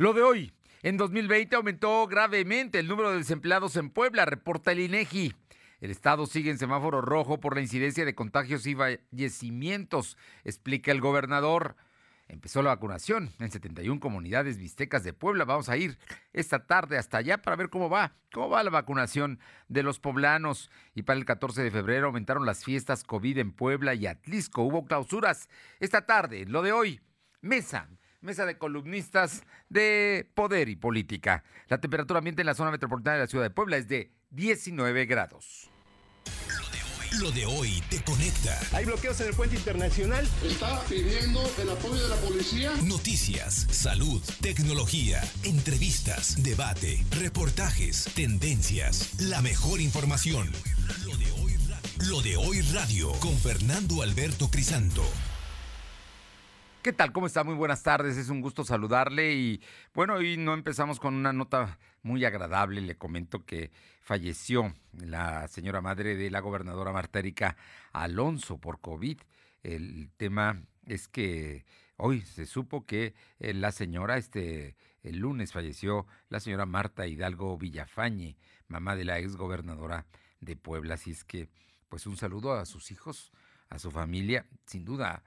Lo de hoy, en 2020 aumentó gravemente el número de desempleados en Puebla, reporta el INEGI. El estado sigue en semáforo rojo por la incidencia de contagios y fallecimientos, explica el gobernador. Empezó la vacunación en 71 comunidades mixtecas de Puebla. Vamos a ir esta tarde hasta allá para ver cómo va, cómo va la vacunación de los poblanos. Y para el 14 de febrero aumentaron las fiestas COVID en Puebla y Atlisco. Hubo clausuras esta tarde. Lo de hoy, mesa mesa de columnistas de poder y política. La temperatura ambiente en la zona metropolitana de la ciudad de Puebla es de 19 grados. Lo de hoy te conecta. Hay bloqueos en el puente internacional. Está pidiendo el apoyo de la policía. Noticias, salud, tecnología, entrevistas, debate, reportajes, tendencias, la mejor información. Lo de hoy radio, Lo de hoy radio con Fernando Alberto Crisanto. ¿Qué tal? ¿Cómo está? Muy buenas tardes. Es un gusto saludarle y bueno, hoy no empezamos con una nota muy agradable. Le comento que falleció la señora madre de la gobernadora Marta Erika Alonso por COVID. El tema es que hoy se supo que eh, la señora, este, el lunes falleció la señora Marta Hidalgo Villafañe, mamá de la ex gobernadora de Puebla. Así es que, pues un saludo a sus hijos, a su familia. Sin duda,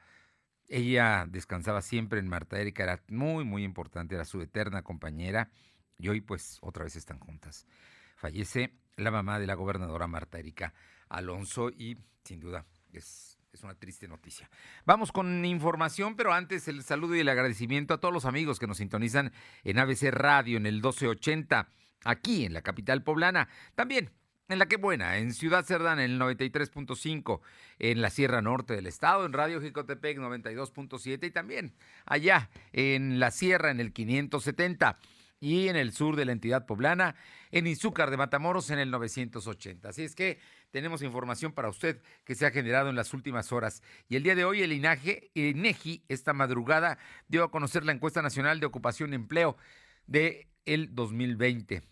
ella descansaba siempre en Marta Erika, era muy, muy importante, era su eterna compañera y hoy pues otra vez están juntas. Fallece la mamá de la gobernadora Marta Erika Alonso y sin duda es, es una triste noticia. Vamos con información, pero antes el saludo y el agradecimiento a todos los amigos que nos sintonizan en ABC Radio en el 1280, aquí en la capital poblana. También en La Que Buena, en Ciudad Cerdán en el 93.5, en la Sierra Norte del Estado, en Radio Jicotepec 92.7 y también allá en la Sierra en el 570 y en el sur de la entidad poblana, en Izúcar de Matamoros en el 980. Así es que tenemos información para usted que se ha generado en las últimas horas. Y el día de hoy el INAGE, INEGI esta madrugada dio a conocer la encuesta nacional de ocupación y empleo de el 2020.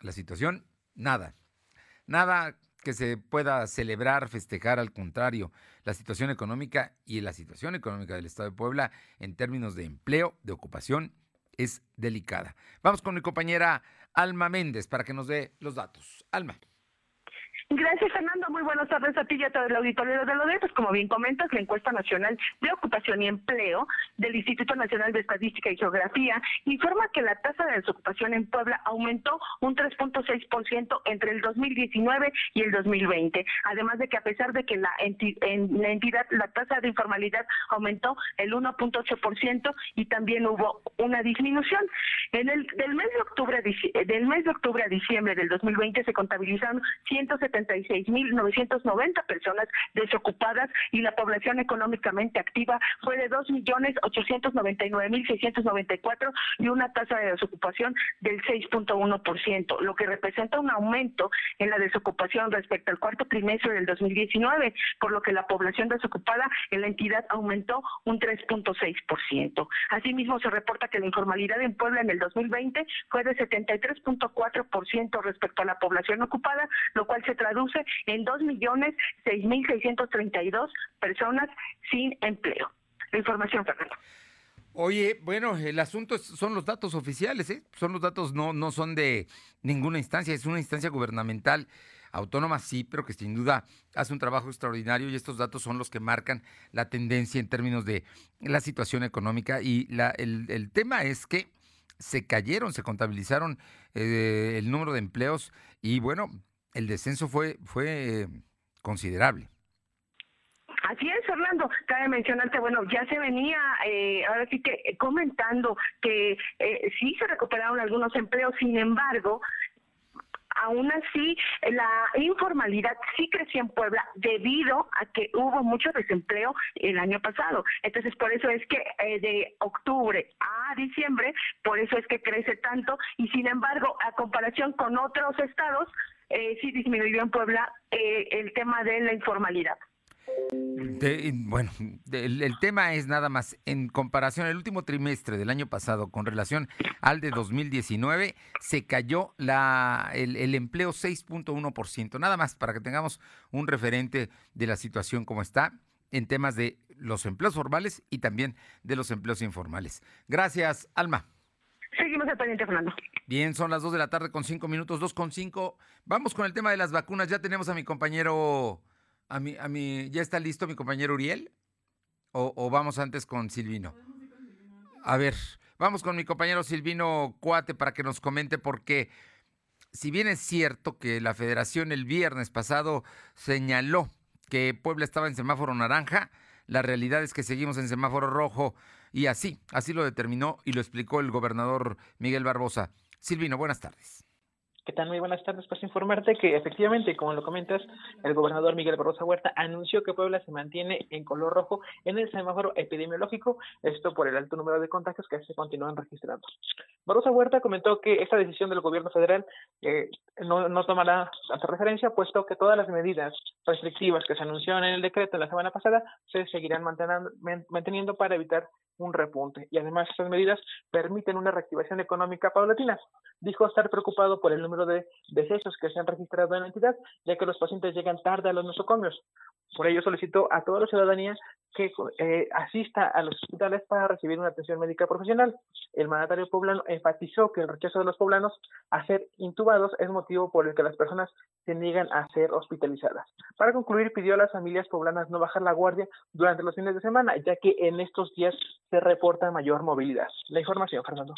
La situación, nada Nada que se pueda celebrar, festejar, al contrario, la situación económica y la situación económica del Estado de Puebla en términos de empleo, de ocupación, es delicada. Vamos con mi compañera Alma Méndez para que nos dé los datos. Alma. Gracias, Fernando. Muy buenas tardes a ti y a todo el auditorio de LODE. Pues como bien comentas, la encuesta nacional de ocupación y empleo del Instituto Nacional de Estadística y Geografía informa que la tasa de desocupación en Puebla aumentó un 3.6% entre el 2019 y el 2020. Además de que a pesar de que la en la entidad la tasa de informalidad aumentó el 1.8% y también hubo una disminución. En el del mes de octubre del mes de octubre a diciembre del 2020 se contabilizaron 170 96.990 personas desocupadas y la población económicamente activa fue de 2.899.694 y una tasa de desocupación del 6.1%, lo que representa un aumento en la desocupación respecto al cuarto trimestre del 2019, por lo que la población desocupada en la entidad aumentó un 3.6%. Asimismo, se reporta que la informalidad en Puebla en el 2020 fue de 73.4% respecto a la población ocupada, lo cual se traduce en 2.6.632 personas sin empleo. La información, Fernando. Oye, bueno, el asunto son los datos oficiales, ¿eh? Son los datos, no, no son de ninguna instancia, es una instancia gubernamental autónoma, sí, pero que sin duda hace un trabajo extraordinario y estos datos son los que marcan la tendencia en términos de la situación económica. Y la, el, tema es que se cayeron, se contabilizaron eh, el número de empleos y bueno, el descenso fue, fue considerable. Así es, Fernando. Cabe mencionarte, bueno, ya se venía, eh, ahora sí que comentando que eh, sí se recuperaron algunos empleos, sin embargo, aún así la informalidad sí creció en Puebla debido a que hubo mucho desempleo el año pasado. Entonces, por eso es que eh, de octubre a diciembre, por eso es que crece tanto y sin embargo, a comparación con otros estados, eh, sí disminuyó en Puebla eh, el tema de la informalidad. bueno, el, tema es nada más, en comparación, el último trimestre del año pasado con relación al de 2019, se cayó la, el, el empleo 6.1%, nada más para que tengamos un referente de la situación como está en temas de los empleos formales y también de los empleos informales. Gracias, Alma. Seguimos al pendiente, Fernando. Bien, son las 2 de la tarde con 5 minutos, 2 con 5. Vamos con el tema de las vacunas. Ya tenemos a mi compañero, a mi, a mi, ¿ya está listo mi compañero Uriel? ¿O, o vamos antes con Silvino? A ver, vamos con mi compañero Silvino Cuate para que nos comente por qué si bien es cierto que la federación el viernes pasado señaló que Puebla estaba en semáforo naranja, la realidad es que seguimos en semáforo rojo y así, así lo determinó y lo explicó el gobernador Miguel Barbosa. Silvino, buenas tardes. ¿Qué tal? Muy buenas tardes. Pues informarte que efectivamente, como lo comentas, el gobernador Miguel Barrosa Huerta anunció que Puebla se mantiene en color rojo en el semáforo epidemiológico, esto por el alto número de contagios que se continúan registrando. Barrosa Huerta comentó que esta decisión del gobierno federal eh, no, no tomará hasta referencia, puesto que todas las medidas restrictivas que se anunciaron en el decreto la semana pasada se seguirán manteniendo para evitar un repunte. Y además estas medidas permiten una reactivación económica paulatina. Dijo estar preocupado por el número de decesos que se han registrado en la entidad, ya que los pacientes llegan tarde a los nosocomios. Por ello solicitó a toda la ciudadanía que eh, asista a los hospitales para recibir una atención médica profesional. El mandatario poblano enfatizó que el rechazo de los poblanos a ser intubados es motivo por el que las personas se niegan a ser hospitalizadas. Para concluir, pidió a las familias poblanas no bajar la guardia durante los fines de semana, ya que en estos días se reporta mayor movilidad. La información, Fernando.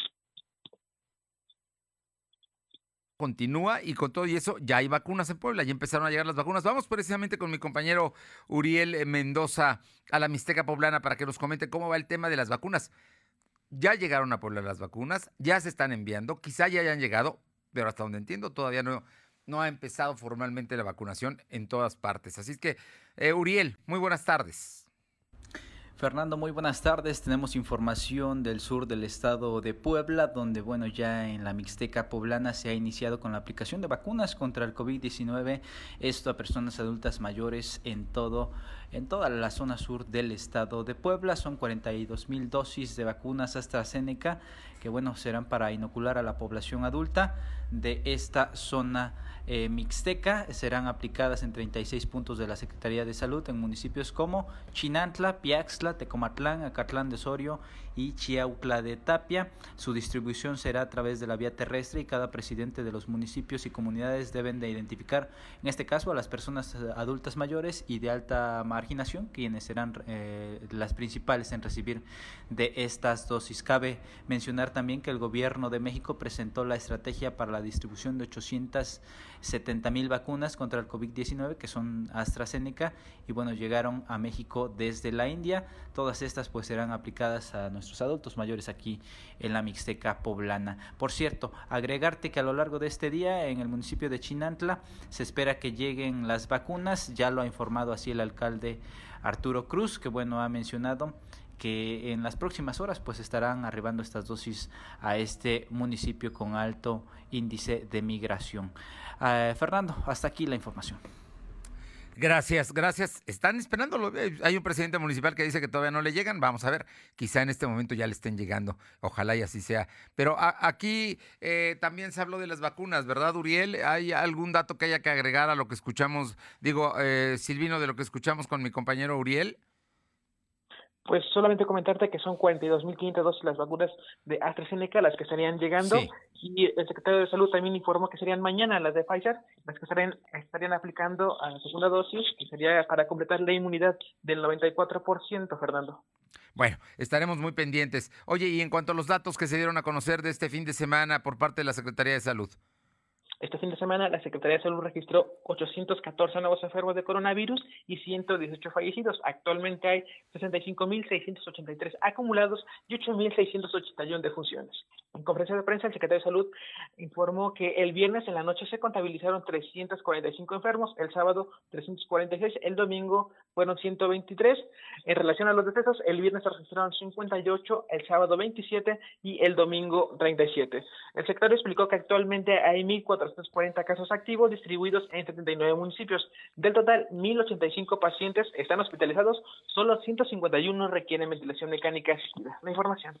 Continúa y con todo y eso ya hay vacunas en Puebla, ya empezaron a llegar las vacunas. Vamos precisamente con mi compañero Uriel eh, Mendoza a la Mixteca Poblana para que nos comente cómo va el tema de las vacunas. Ya llegaron a Puebla las vacunas, ya se están enviando, quizá ya hayan llegado, pero hasta donde entiendo todavía no, no ha empezado formalmente la vacunación en todas partes. Así que, eh, Uriel, muy buenas tardes. Fernando, muy buenas tardes. Tenemos información del sur del estado de Puebla, donde, bueno, ya en la Mixteca poblana se ha iniciado con la aplicación de vacunas contra el COVID-19, esto a personas adultas mayores en todo en toda la zona sur del estado de Puebla. Son 42 mil dosis de vacunas AstraZeneca que bueno serán para inocular a la población adulta de esta zona eh, mixteca. Serán aplicadas en 36 puntos de la Secretaría de Salud en municipios como Chinantla, Piaxtla, Tecomatlán, Acatlán de Sorio y Chiautla de Tapia. Su distribución será a través de la vía terrestre y cada presidente de los municipios y comunidades deben de identificar, en este caso, a las personas eh, adultas mayores y de alta marginación, quienes serán eh, las principales en recibir de estas dosis. Cabe mencionar también que el gobierno de México presentó la estrategia para la distribución de 870 mil vacunas contra el COVID-19, que son AstraZeneca, y bueno, llegaron a México desde la India. Todas estas pues serán aplicadas a nuestros adultos mayores aquí en la Mixteca poblana. Por cierto, agregarte que a lo largo de este día en el municipio de Chinantla se espera que lleguen las vacunas, ya lo ha informado así el alcalde Arturo Cruz, que bueno, ha mencionado que en las próximas horas pues estarán arribando estas dosis a este municipio con alto índice de migración. Eh, Fernando, hasta aquí la información. Gracias, gracias. Están esperándolo. Eh, hay un presidente municipal que dice que todavía no le llegan. Vamos a ver, quizá en este momento ya le estén llegando. Ojalá y así sea. Pero aquí eh, también se habló de las vacunas, ¿verdad, Uriel? ¿Hay algún dato que haya que agregar a lo que escuchamos? Digo, Silvino, de lo que escuchamos con mi compañero Uriel. Pues solamente comentarte que son 42.500 dosis las vacunas de AstraZeneca las que estarían llegando y el secretario de Salud también informó que serían mañana las de Pfizer las que estarían, estarían aplicando a la segunda dosis que sería para completar la inmunidad del 94%, Fernando. Bueno, estaremos muy pendientes. Oye, y en cuanto a los datos que se dieron a conocer de este fin de semana por parte de la Secretaría de Salud. Este fin de semana, la Secretaría de Salud registró 814 nuevos enfermos de coronavirus y 118 fallecidos. Actualmente hay 65.683 acumulados y 8.681 defunciones. En conferencia de prensa, el secretario de Salud informó que el viernes en la noche se contabilizaron 345 enfermos, el sábado 346, el domingo fueron 123. En relación a los decesos, el viernes se registraron 58, el sábado 27 y el domingo 37. El secretario explicó que actualmente hay 1.440 casos activos distribuidos en 79 municipios. Del total, 1.085 pacientes están hospitalizados, solo 151 requieren ventilación mecánica asistida. La información.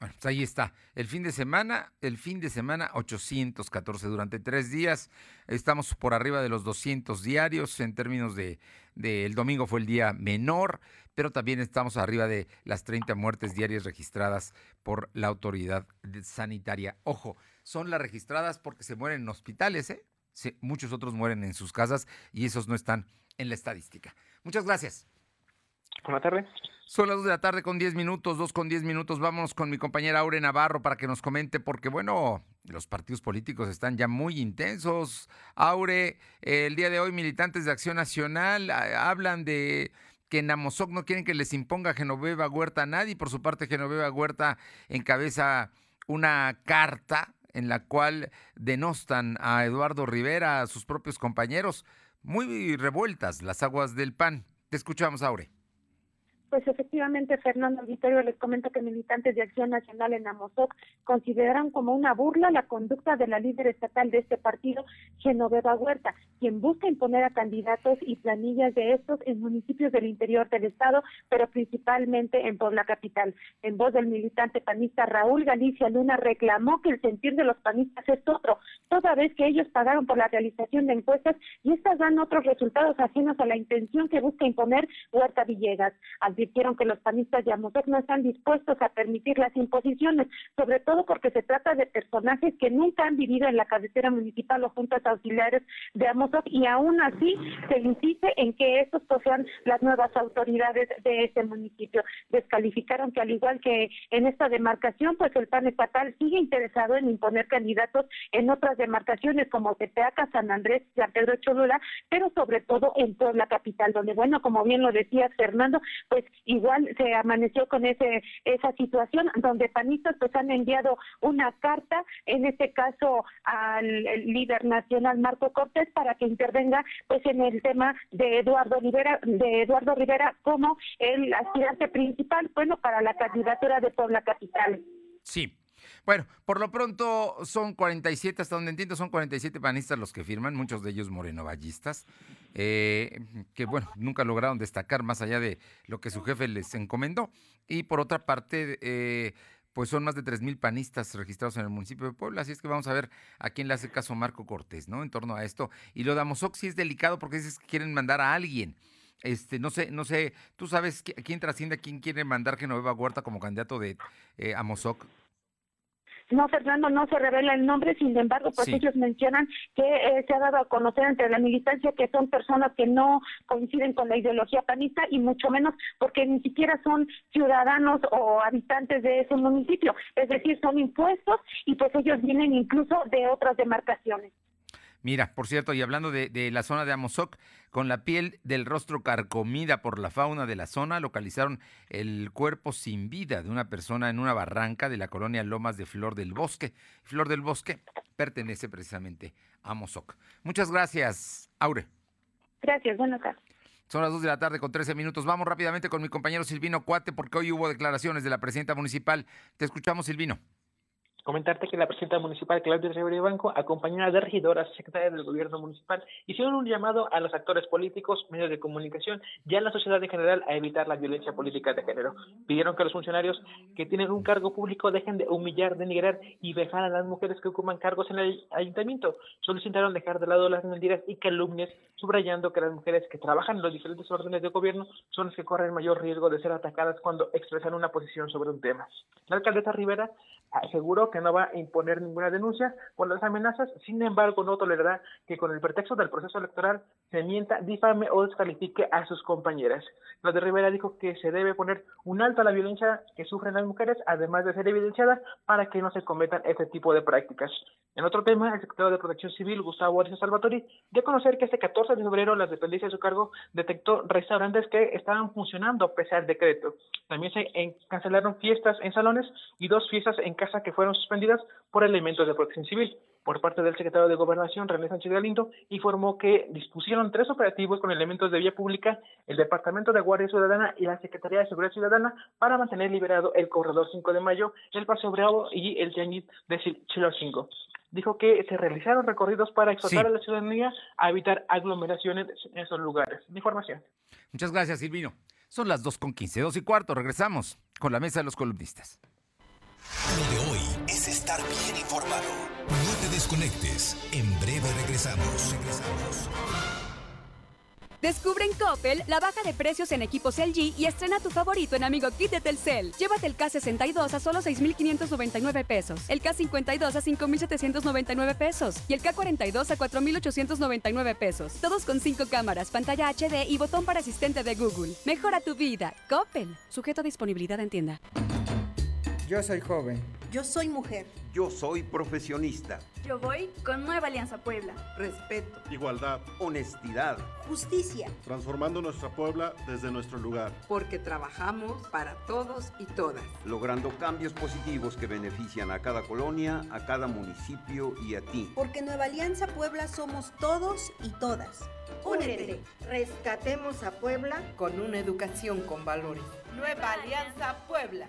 Bueno, pues ahí está. El fin de semana, el fin de semana 814 durante tres días. Estamos por arriba de los 200 diarios en términos de, de el domingo fue el día menor, pero también estamos arriba de las 30 muertes diarias registradas por la autoridad sanitaria. Ojo, son las registradas porque se mueren en hospitales, ¿eh? muchos otros mueren en sus casas y esos no están en la estadística. Muchas gracias. Buenas tardes. Son las 2 de la tarde con 10 minutos, 2 con 10 minutos. Vámonos con mi compañera Aure Navarro para que nos comente, porque bueno, los partidos políticos están ya muy intensos. Aure, el día de hoy militantes de Acción Nacional ah, hablan de que en Amozoc no quieren que les imponga Genoveva Huerta a nadie. Por su parte, Genoveva Huerta encabeza una carta en la cual denostan a Eduardo Rivera, a sus propios compañeros. Muy revueltas las aguas del PAN. Te escuchamos, Aure. Pues efectivamente, Fernando Auditorio les comenta que militantes de Acción Nacional en Amozoc consideran como una burla la conducta de la líder estatal de este partido, Genoveva Huerta, quien busca imponer a candidatos y planillas de estos en municipios del interior del estado, pero principalmente en Puebla Capital. En voz del militante panista Raúl Galicia Luna reclamó que el sentir de los panistas es otro, toda vez que ellos pagaron por la realización de encuestas y estas dan otros resultados ajenos a la intención que busca imponer Huerta Villegas advirtieron que los panistas de Amozoc no están dispuestos a permitir las imposiciones, sobre todo porque se trata de personajes que nunca han vivido en la cabecera municipal o juntas auxiliares de Amozoc y aún así se insiste en que estos pues, sean las nuevas autoridades de ese municipio. Descalificaron que al igual que en esta demarcación, pues el PAN estatal sigue interesado en imponer candidatos en otras demarcaciones como Tepeaca, San Andrés, San Pedro Cholula, pero sobre todo en Puebla capital, donde bueno, como bien lo decía Fernando, pues igual se amaneció con ese esa situación donde panistas pues han enviado una carta en este caso al líder nacional Marco Cortés para que intervenga pues en el tema de Eduardo Rivera de Eduardo Rivera como el aspirante principal bueno para la candidatura de Puebla Capital. Sí, bueno, por lo pronto son 47, hasta donde entiendo, son 47 panistas los que firman, muchos de ellos morenovallistas, eh, que bueno, nunca lograron destacar más allá de lo que su jefe les encomendó. Y por otra parte, eh, pues son más de 3.000 panistas registrados en el municipio de Puebla, así es que vamos a ver a quién le hace caso Marco Cortés, ¿no? En torno a esto. Y lo de Amozoc sí es delicado porque dices que quieren mandar a alguien. Este, no sé, no sé, tú sabes quién trasciende, quién quiere mandar Genoveva Huerta como candidato de eh, Amozoc. No, Fernando, no se revela el nombre, sin embargo, pues ellos mencionan que eh, se ha dado a conocer entre la militancia que son personas que no coinciden con la ideología panista y mucho menos porque ni siquiera son ciudadanos o habitantes de ese municipio, es decir, son impuestos y pues ellos vienen incluso de otras demarcaciones. Mira, por cierto, y hablando de, la zona de Amozoc, con la piel del rostro carcomida por la fauna de la zona, localizaron el cuerpo sin vida de una persona en una barranca de la colonia Lomas de Flor del Bosque. Flor del Bosque pertenece precisamente a Amozoc. Muchas gracias, Aure. Gracias, buenas tardes. Son las 2 de la tarde con 13 minutos. Vamos rápidamente con mi compañero Silvino Cuate porque hoy hubo declaraciones de la presidenta municipal. Te escuchamos, Silvino. Comentarte que la presidenta municipal Claudia Rivera Banco, acompañada de regidoras, secretarias del gobierno municipal, hicieron un llamado a los actores políticos, medios de comunicación y a la sociedad en general a evitar la violencia política de género. Pidieron que los funcionarios que tienen un cargo público dejen de humillar, denigrar y vejar a las mujeres que ocupan cargos en el ayuntamiento. Solicitaron dejar de lado las mentiras y calumnias, subrayando que las mujeres que trabajan en los diferentes órdenes de gobierno son las que corren mayor riesgo de ser atacadas cuando expresan una posición sobre un tema. La alcaldesa Rivera aseguró que no va a imponer ninguna denuncia por las amenazas, sin embargo no tolerará que con el pretexto del proceso electoral se mienta, difame o descalifique a sus compañeras. de Rivera dijo que se debe poner un alto a la violencia que sufren las mujeres, además de ser evidenciada para que no se cometan este tipo de prácticas. En otro tema, el secretario de Protección Civil, Gustavo Arias Salvatori, dio a conocer que este 14 de febrero la dependencia de su cargo detectó restaurantes que estaban funcionando pese al decreto. También se cancelaron fiestas en salones y dos fiestas en casa que fueron suspendidas por elementos de protección civil. Por parte del secretario de Gobernación, René Sánchez Galindo, informó que dispusieron tres operativos con elementos de vía pública, el Departamento de Guardia Ciudadana y la Secretaría de Seguridad Ciudadana para mantener liberado el Corredor 5 de Mayo, el Paseo Bravo y el Tianguis de Chilo 5 dijo que se realizaron recorridos para exhortar a la ciudadanía a evitar aglomeraciones en esos lugares. Información. Muchas gracias, Silvino. Son las 2 con 15, 2 y cuarto. Regresamos con la mesa de los columnistas. Lo de hoy estar bien informado. No te desconectes. En breve regresamos. Regresamos. Descubre en Coppel la baja de precios en equipos LG y estrena tu favorito en Amigo Kit de Telcel. Llévate el K62 a solo 6,599 pesos, el K52 a 5,799 pesos y el K42 a 4,899 pesos. Todos con 5 cámaras, pantalla HD y botón para asistente de Google. Mejora tu vida. Coppel. Sujeto a disponibilidad en tienda. Yo soy joven. Yo soy mujer. Yo soy profesionista. Yo voy con Nueva Alianza Puebla. Respeto. Igualdad. Honestidad. Justicia. Transformando nuestra Puebla desde nuestro lugar. Porque trabajamos para todos y todas. Logrando cambios positivos que benefician a cada colonia, a cada municipio y a ti. Porque Nueva Alianza Puebla somos todos y todas. Únete. Rescatemos a Puebla con una educación con valores. Nueva Alianza Puebla.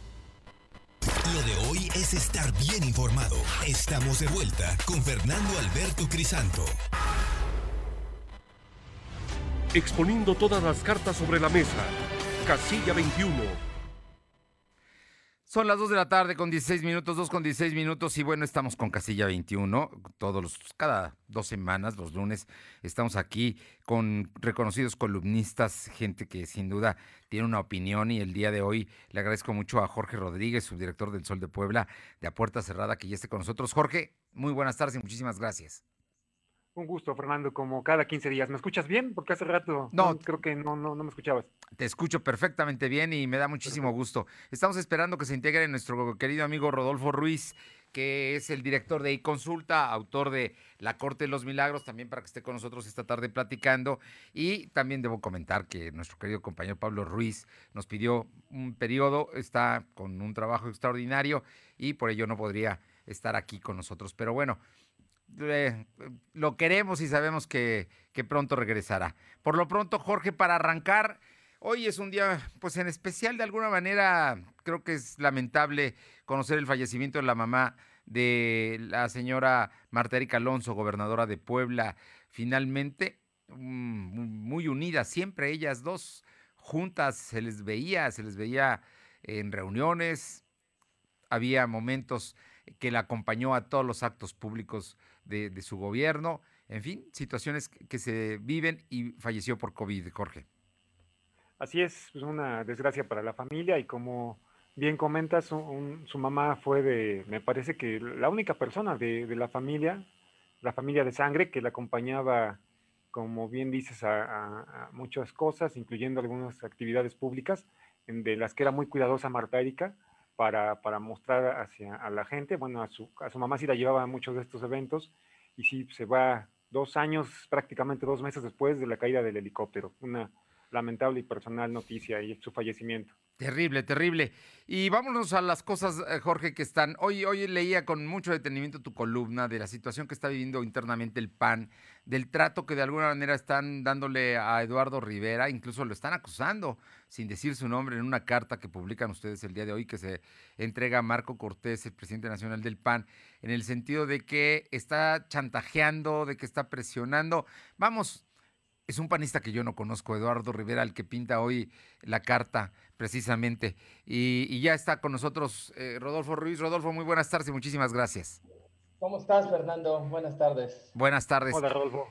Lo de hoy es estar bien informado. Estamos de vuelta con Fernando Alberto Crisanto. Exponiendo todas las cartas sobre la mesa. Casilla 21. Son las 2 de la tarde con 16 minutos, 2 con 16 minutos y bueno, estamos con Casilla 21. Todos los, cada dos semanas, los lunes, estamos aquí con reconocidos columnistas, gente que sin duda tiene una opinión y el día de hoy le agradezco mucho a Jorge Rodríguez, subdirector del Sol de Puebla, de A Puerta Cerrada, que ya esté con nosotros. Jorge, muy buenas tardes y muchísimas gracias. Un gusto, Fernando, como cada 15 días. ¿Me escuchas bien? Porque hace rato no, creo que no, no, no me escuchabas. Te escucho perfectamente bien y me da muchísimo gusto. Estamos esperando que se integre nuestro querido amigo Rodolfo Ruiz, que es el director de iConsulta, autor de La Corte de los Milagros, también para que esté con nosotros esta tarde platicando. Y también debo comentar que nuestro querido compañero Pablo Ruiz nos pidió un periodo, está con un trabajo extraordinario y por ello no podría estar aquí con nosotros. Pero bueno, eh, lo queremos y sabemos que, pronto regresará. Por lo pronto, Jorge, para arrancar, hoy es un día, pues en especial, de alguna manera, creo que es lamentable conocer el fallecimiento de la mamá de la señora Marta Erika Alonso, gobernadora de Puebla. Finalmente, mm, muy unidas, siempre ellas dos juntas, se les veía, se les veía en reuniones, había momentos que la acompañó a todos los actos públicos de, su gobierno, en fin, situaciones que se viven y falleció por COVID, Jorge. Así es, es una desgracia para la familia y como bien comentas, su mamá fue de, me parece que la única persona de, la familia, la familia de sangre que la acompañaba, como bien dices, a, muchas cosas, incluyendo algunas actividades públicas, de las que era muy cuidadosa Marta Erika para, para mostrar hacia a la gente. Bueno, a su, a su mamá sí la llevaba a muchos de estos eventos y sí se va dos años, prácticamente dos meses después de la caída del helicóptero. Una lamentable y personal noticia y su fallecimiento. Terrible, terrible. Y vámonos a las cosas, eh, Jorge, que están. Hoy, hoy leía con mucho detenimiento tu columna de la situación que está viviendo internamente el PAN, del trato que de alguna manera están dándole a Eduardo Rivera, incluso lo están acusando, sin decir su nombre, en una carta que publican ustedes el día de hoy, que se entrega a Marco Cortés, el presidente nacional del PAN, en el sentido de que está chantajeando, de que está presionando. Vamos, es un panista que yo no conozco, Eduardo Rivera, el que pinta hoy la carta precisamente. Y, ya está con nosotros eh, Rodolfo Ruiz. Rodolfo, muy buenas tardes y muchísimas gracias. ¿Cómo estás, Fernando? Buenas tardes. Buenas tardes. Hola, Rodolfo.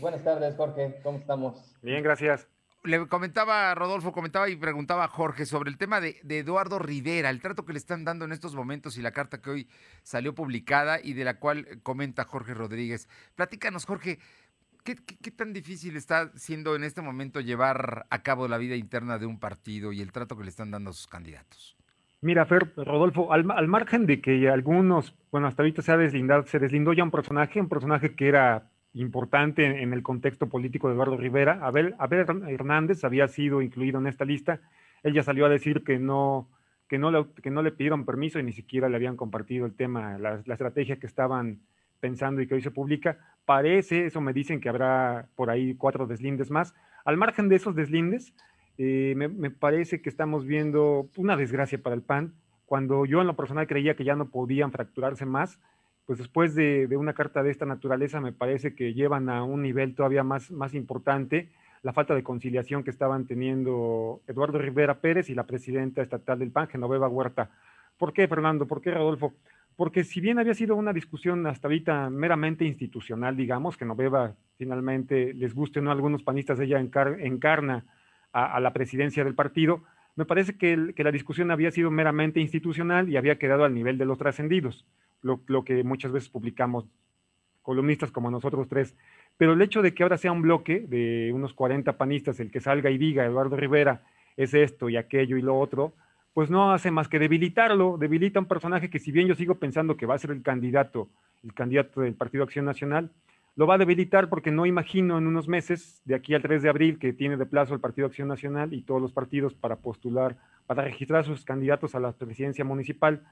Buenas tardes, Jorge. ¿Cómo estamos? Bien, gracias. Le comentaba, Rodolfo, comentaba y preguntaba a Jorge sobre el tema de, de, Eduardo Rivera, el trato que le están dando en estos momentos y la carta que hoy salió publicada y de la cual comenta Jorge Rodríguez. Platícanos, Jorge, ¿Qué, tan difícil está siendo en este momento llevar a cabo la vida interna de un partido y el trato que le están dando a sus candidatos? Mira, Fer, Rodolfo, al, margen de que algunos, bueno, hasta ahorita se ha deslindado, se deslindó ya un personaje, un personaje que era importante en, el contexto político de Eduardo Rivera. Abel, Abel Hernández había sido incluido en esta lista. Él ya salió a decir que no, que no, le, que no le pidieron permiso y ni siquiera le habían compartido el tema, la, la estrategia que estaban pensando y que hoy se publica. Parece, eso me dicen que habrá por ahí cuatro deslindes más. Al margen de esos deslindes, eh, me, parece que estamos viendo una desgracia para el PAN. Cuando yo en lo personal creía que ya no podían fracturarse más, pues después de, una carta de esta naturaleza me parece que llevan a un nivel todavía más, más importante la falta de conciliación que estaban teniendo Eduardo Rivera Pérez y la presidenta estatal del PAN, Genoveva Huerta. ¿Por qué, Fernando? ¿Por qué, Rodolfo? Porque si bien había sido una discusión hasta ahorita meramente institucional, digamos, que Noveva finalmente les guste o no a algunos panistas, ella encar encarna a, la presidencia del partido, me parece que, la discusión había sido meramente institucional y había quedado al nivel de los trascendidos, lo, lo que muchas veces publicamos columnistas como nosotros tres. Pero el hecho de que ahora sea un bloque de unos 40 panistas el que salga y diga Eduardo Rivera es esto y aquello y lo otro, pues no hace más que debilitarlo, debilita un personaje que si bien yo sigo pensando que va a ser el candidato, el candidato del Partido Acción Nacional, lo va a debilitar porque no imagino en unos meses, de aquí al 3 de abril, que tiene de plazo el Partido Acción Nacional y todos los partidos para postular, para registrar sus candidatos a la presidencia municipal,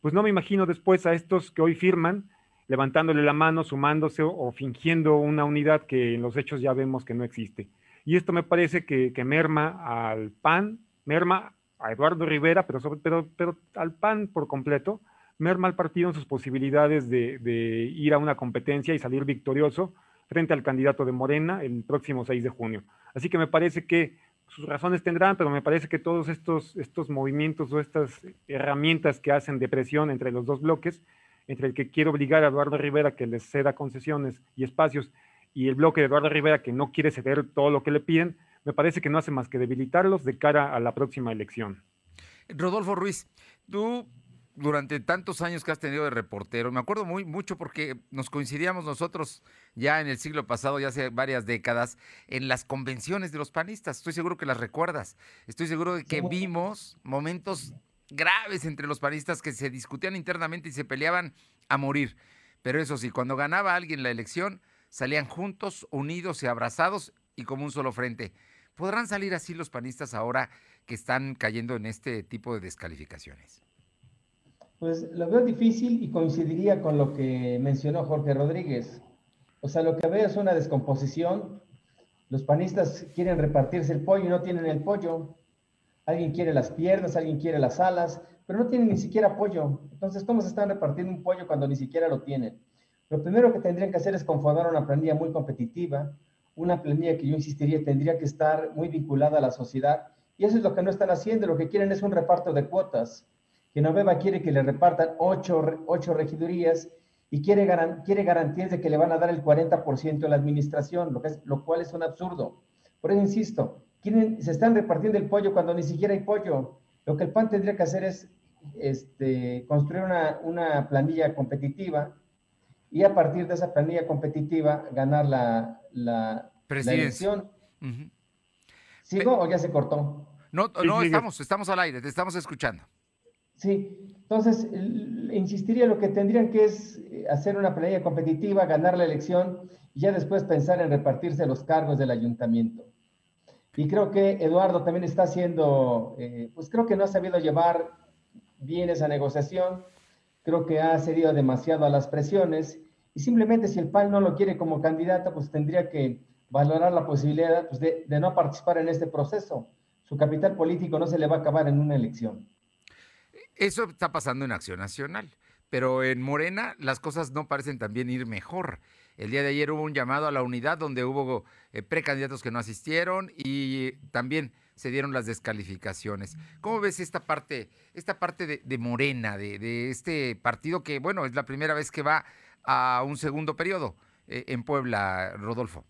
pues no me imagino después a estos que hoy firman levantándole la mano, sumándose o, fingiendo una unidad que en los hechos ya vemos que no existe. Y esto me parece que, que merma al PAN, merma a Eduardo Rivera, pero, sobre, pero, pero al PAN por completo, merma al partido en sus posibilidades de, ir a una competencia y salir victorioso frente al candidato de Morena el próximo 6 de junio. Así que me parece que sus razones tendrán, pero me parece que todos estos, estos movimientos o estas herramientas que hacen de presión entre los dos bloques entre el que quiere obligar a Eduardo Rivera que les ceda concesiones y espacios y el bloque de Eduardo Rivera que no quiere ceder todo lo que le piden, me parece que no hace más que debilitarlos de cara a la próxima elección. Rodolfo Ruiz, tú durante tantos años que has tenido de reportero, me acuerdo muy mucho porque nos coincidíamos nosotros ya en el siglo pasado, ya hace varias décadas, en las convenciones de los panistas. Estoy seguro que las recuerdas. Estoy seguro de que vimos momentos graves entre los panistas que se discutían internamente y se peleaban a morir. Pero eso sí, cuando ganaba alguien la elección, salían juntos, unidos y abrazados y como un solo frente. ¿Podrán salir así los panistas ahora que están cayendo en este tipo de descalificaciones? Pues lo veo difícil y coincidiría con lo que mencionó Jorge Rodríguez. O sea, lo que veo es una descomposición. Los panistas quieren repartirse el pollo y no tienen el pollo alguien quiere las piernas, alguien quiere las alas, pero no tienen ni siquiera pollo. Entonces, ¿cómo se están repartiendo un pollo cuando ni siquiera lo tienen? Lo primero que tendrían que hacer es conformar una planilla muy competitiva, una planilla que yo insistiría tendría que estar muy vinculada a la sociedad, y eso es lo que no están haciendo, lo que quieren es un reparto de cuotas. Que Noveva quiere que le repartan ocho, ocho regidurías y quiere, garan, quiere garantías de que le van a dar el 40% de la administración, lo, que es, lo cual es un absurdo. Por eso insisto, quieren, se están repartiendo el pollo cuando ni siquiera hay pollo. Lo que el PAN tendría que hacer es este, construir una, una, planilla competitiva y a partir de esa planilla competitiva ganar la, la, la elección. Uh -huh. ¿Sigo o ya se cortó? No, no estamos, estamos al aire, te estamos escuchando. Sí, entonces insistiría lo que tendrían que es hacer una planilla competitiva, ganar la elección y ya después pensar en repartirse los cargos del ayuntamiento. Y creo que Eduardo también está haciendo, eh, pues creo que no ha sabido llevar bien esa negociación, creo que ha cedido demasiado a las presiones y simplemente si el PAN no lo quiere como candidato, pues tendría que valorar la posibilidad pues, de no participar en este proceso. Su capital político no se le va a acabar en una elección. Eso está pasando en Acción Nacional, pero en Morena las cosas no parecen también ir mejor. El día de ayer hubo un llamado a la unidad donde hubo eh, precandidatos que no asistieron y también se dieron las descalificaciones. ¿Cómo ves esta parte, esta parte de, Morena, de, de, este partido que, bueno, es la primera vez que va a un segundo periodo eh, en Puebla, Rodolfo?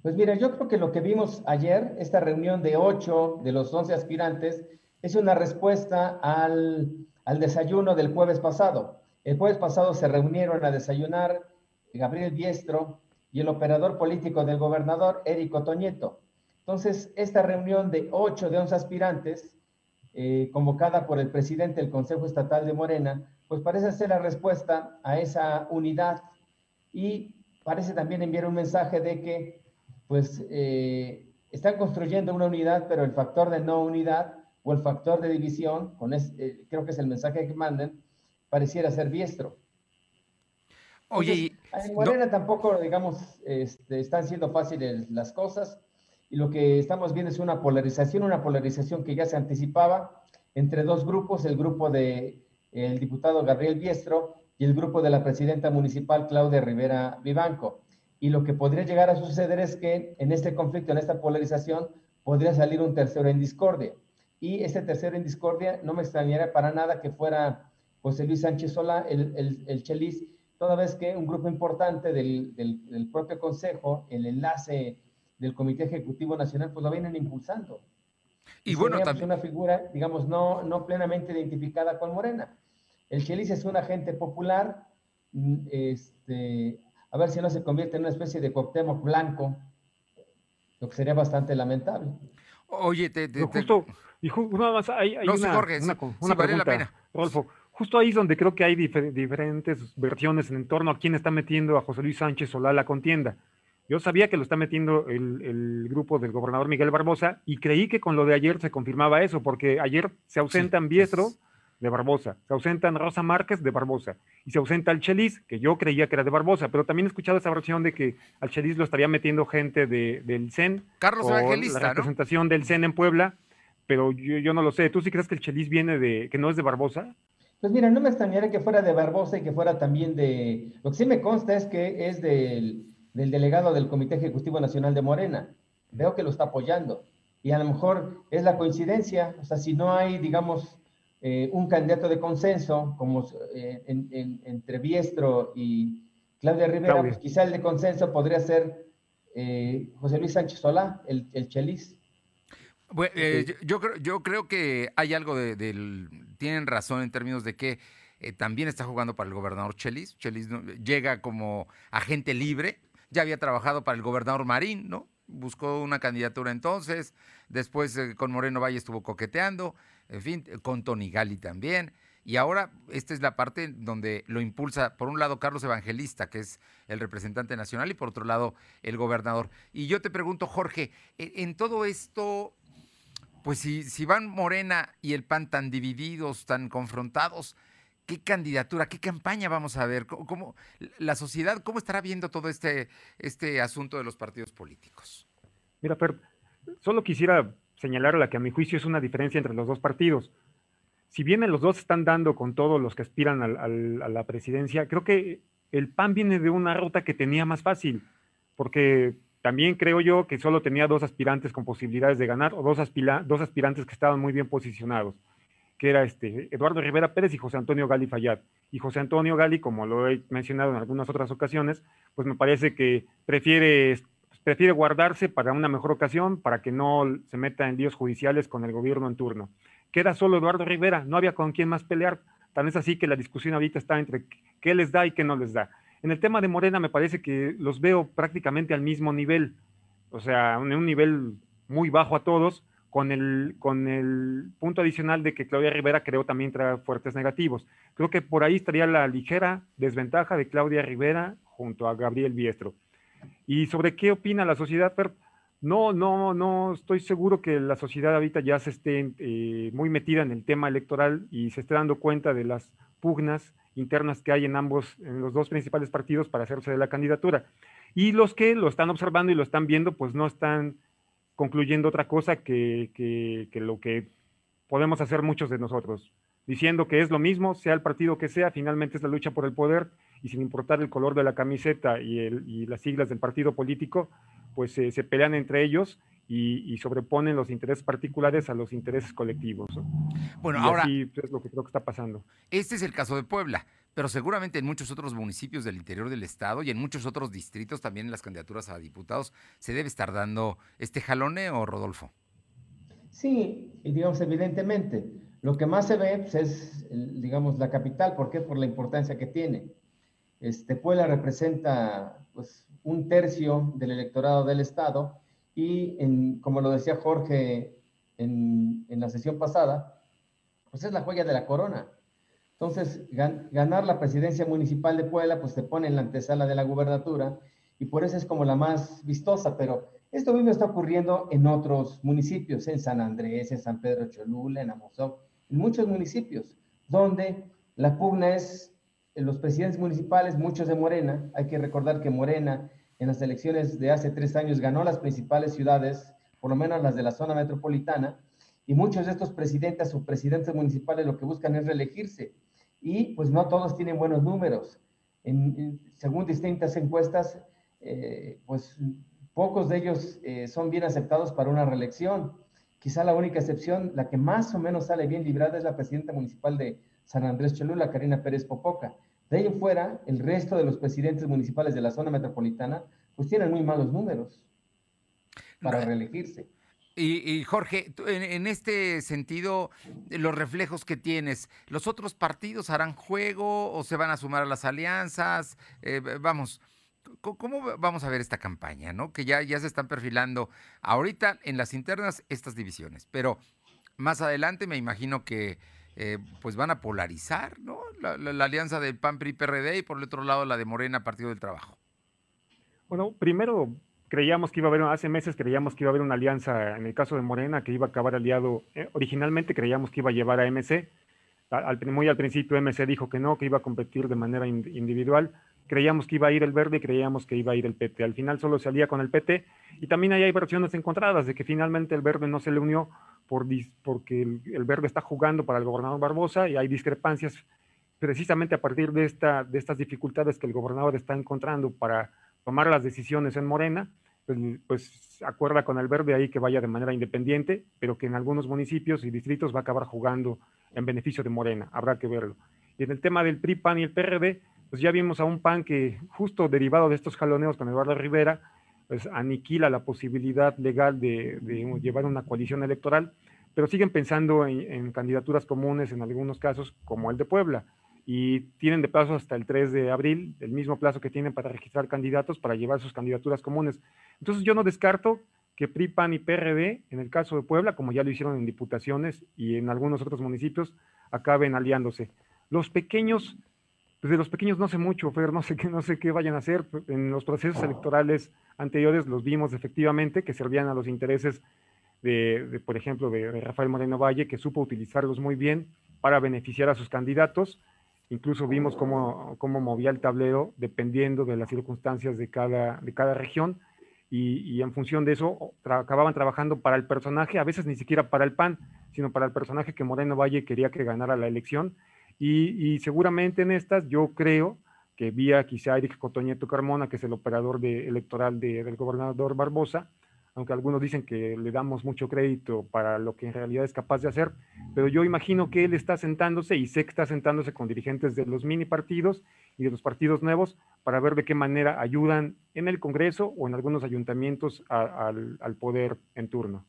Pues mira, yo creo que lo que vimos ayer, esta reunión de ocho de los once aspirantes, es una respuesta al, al desayuno del jueves pasado. El jueves pasado se reunieron a desayunar Gabriel Diestro y el operador político del gobernador, Érico Toñeto. Entonces, esta reunión de 8 de 11 aspirantes, eh, convocada por el presidente del Consejo Estatal de Morena, pues parece ser la respuesta a esa unidad y parece también enviar un mensaje de que, pues, eh, están construyendo una unidad, pero el factor de no unidad, o el factor de división, con eh, creo que es el mensaje que manden, pareciera ser diestro. Oye, en Morena tampoco, digamos, este, están siendo fáciles las cosas y lo que estamos viendo es una polarización, una polarización que ya se anticipaba entre dos grupos, el grupo de el diputado Gabriel Biestro y el grupo de la presidenta municipal Claudia Rivera Vivanco. Y lo que podría llegar a suceder es que en este conflicto, en esta polarización, podría salir un tercero en discordia. Y este tercero en discordia no me extrañaría para nada que fuera José Luis Sánchez Sola, el, el, el Chelis, toda vez que un grupo importante del, del, propio Consejo, el enlace del Comité Ejecutivo Nacional, pues lo vienen impulsando. Y, bueno, pues, también... una figura, digamos, no, no plenamente identificada con Morena. El Chelis es un agente popular, mm, este, a ver si no se convierte en una especie de Cuauhtémoc blanco, lo que sería bastante lamentable. Oye, te... te, justo, y nada más hay, hay una, una, pregunta, Rodolfo. Justo ahí es donde creo que hay diferentes versiones en torno a quién está metiendo a José Luis Sánchez Solá la contienda. Yo sabía que lo está metiendo el, el, grupo del gobernador Miguel Barbosa y creí que con lo de ayer se confirmaba eso, porque ayer se ausentan Biestro de Barbosa, se ausentan Rosa Márquez de Barbosa y se ausenta al Chelis, que yo creía que era de Barbosa, pero también he escuchado esa versión de que al Chelis lo estaría metiendo gente de, del CEN. Carlos Evangelista, La representación del CEN en Puebla, pero yo, yo, no lo sé. ¿Tú sí crees que el Chelis viene de, que no es de Barbosa? Pues mira, no me extrañaría que fuera de Barbosa y que fuera también de... Lo que sí me consta es que es del, del delegado del Comité Ejecutivo Nacional de Morena. Veo que lo está apoyando. Y a lo mejor es la coincidencia, o sea, si no hay, digamos, eh, un candidato de consenso, como eh, entre Biestro y Claudia Rivera, pues quizá el de consenso podría ser eh, José Luis Sánchez Solá, el, el Chelis. Bueno, yo, creo, yo creo que hay algo de, del... Tienen razón en términos de que también está jugando para el gobernador Chelis. Chelis llega como agente libre. Ya había trabajado para el gobernador Marín, ¿no? Buscó una candidatura entonces. Después con Moreno Valle estuvo coqueteando en fin, con Tony Gali también. Y ahora esta es la parte donde lo impulsa, por un lado, Carlos Evangelista, que es el representante nacional, y por otro lado, el gobernador. Y yo te pregunto, Jorge, e, en, todo esto, pues si, si van Morena y el PAN tan divididos, tan confrontados, ¿qué candidatura, qué campaña vamos a ver? ¿Cómo, la sociedad, cómo estará viendo todo este, este asunto de los partidos políticos? Mira, Fer, solo quisiera señalar la que a mi juicio es una diferencia entre los dos partidos. Si bien los dos están dando con todos los que aspiran a la presidencia, creo que el PAN viene de una ruta que tenía más fácil, porque también creo yo que solo tenía dos aspirantes con posibilidades de ganar, o dos, dos aspirantes que estaban muy bien posicionados, que era este, Eduardo Rivera Pérez y José Antonio Gali Fayad. Y José Antonio Gali, como lo he mencionado en algunas otras ocasiones, pues me parece que prefiere prefiere guardarse para una mejor ocasión, para que no se meta en líos judiciales con el gobierno en turno. Queda solo Eduardo Rivera, no había con quién más pelear. Tan es así que la discusión ahorita está entre qué les da y qué no les da. En el tema de Morena me parece que los veo prácticamente al mismo nivel, o sea, en un nivel muy bajo a todos, con el, con el punto adicional de que Claudia Rivera creo también trae fuertes negativos. Creo que por ahí estaría la ligera desventaja de Claudia Rivera junto a Gabriel Biestro. Y sobre qué opina la sociedad, no, no, no estoy seguro que la sociedad ahorita ya se esté eh, muy metida en el tema electoral y se esté dando cuenta de las pugnas internas que hay en ambos, en los dos principales partidos para hacerse de la candidatura. Y los que lo están observando y lo están viendo, pues no están concluyendo otra cosa que, que, que lo que podemos hacer muchos de nosotros, diciendo que es lo mismo, sea el partido que sea, finalmente es la lucha por el poder y sin importar el color de la camiseta y, el, y las siglas del partido político, pues se pelean entre ellos y, sobreponen los intereses particulares a los intereses colectivos. Bueno, ahora. Así es lo que creo que está pasando. Este es el caso de Puebla, pero seguramente en muchos otros municipios del interior del estado y en muchos otros distritos también en las candidaturas a diputados se debe estar dando este jaloneo, Rodolfo. Sí, y digamos, evidentemente. Lo que más se ve pues, es, digamos, la capital. ¿Por qué? Por la importancia que tiene. Este, Puebla representa pues, un tercio del electorado del Estado y, como lo decía Jorge en, en, la sesión pasada, pues es la joya de la corona. Entonces, ganar la presidencia municipal de Puebla, pues te pone en la antesala de la gubernatura y por eso es como la más vistosa, pero Esto mismo está ocurriendo en otros municipios, en San Andrés, en San Pedro Cholula, en Amozoc, en muchos municipios, donde la pugna es los presidentes municipales, muchos de Morena. Hay que recordar que Morena en las elecciones de hace tres años ganó las principales ciudades, por lo menos las de la zona metropolitana, y muchos de estos presidentes o presidentes municipales lo que buscan es reelegirse. Y pues no todos tienen buenos números. Según distintas encuestas, eh, pues pocos de ellos eh, son bien aceptados para una reelección. Quizá la única excepción, la que más o menos sale bien librada, es la presidenta municipal de San Andrés Cholula, Karina Pérez Popoca. De ahí en fuera, el resto de los presidentes municipales de la zona metropolitana, pues tienen muy malos números para reelegirse. Y, Jorge, en, este sentido, los reflejos que tienes, ¿los otros partidos harán juego o se van a sumar a las alianzas? Eh, vamos, ¿cómo vamos a ver esta campaña? ¿no? Que ya, ya se están perfilando ahorita en las internas estas divisiones, pero más adelante me imagino que eh, pues van a polarizar ¿no? La, alianza del PAN PRI PRD y por el otro lado la de Morena Partido del Trabajo. Bueno, primero creíamos que iba a haber, hace meses creíamos que iba a haber una alianza, en el caso de Morena, que iba a acabar aliado, eh, originalmente creíamos que iba a llevar a MC, al, muy al principio MC dijo que no, que iba a competir de manera individual, creíamos que iba a ir el verde y creíamos que iba a ir el PT, al final solo salía con el PT, y también ahí hay versiones encontradas de que finalmente el verde no se le unió por, porque el, el verde está jugando para el gobernador Barbosa y hay discrepancias precisamente a partir de, esta, de estas dificultades que el gobernador está encontrando para tomar las decisiones en Morena, pues, pues, acuerda con el verde ahí que vaya de manera independiente, pero que en algunos municipios y distritos va a acabar jugando en beneficio de Morena, habrá que verlo. Y en el tema del PRI, PAN y el PRD, pues ya vimos a un PAN que justo derivado de estos jaloneos con Eduardo Rivera, pues aniquila la posibilidad legal de, llevar una coalición electoral, pero siguen pensando en, candidaturas comunes en algunos casos, como el de Puebla y tienen de plazo hasta el 3 de abril, el mismo plazo que tienen para registrar candidatos, para llevar sus candidaturas comunes. Entonces yo no descarto que PRI, PAN y PRD, en el caso de Puebla, como ya lo hicieron en diputaciones y en algunos otros municipios, acaben aliándose. Los pequeños, pues de los pequeños no sé mucho, Fer, no sé qué, no sé qué vayan a hacer. En los procesos electorales anteriores los vimos efectivamente que servían a los intereses de, por ejemplo, de, de Rafael Moreno Valle, que supo utilizarlos muy bien para beneficiar a sus candidatos Incluso vimos cómo, cómo movía el tablero dependiendo de las circunstancias de cada, de cada región y, en función de eso acababan trabajando para el personaje, a veces ni siquiera para el PAN, sino para el personaje que Moreno Valle quería que ganara la elección. Y, seguramente en estas yo creo que vía quizá Eric Cotoñeto Carmona, que es el operador de, electoral del gobernador Barbosa, aunque algunos dicen que le damos mucho crédito para lo que en realidad es capaz de hacer, pero yo imagino que él está sentándose y sé que está sentándose con dirigentes de los mini partidos y de los partidos nuevos para ver de qué manera ayudan en el Congreso o en algunos ayuntamientos al poder en turno.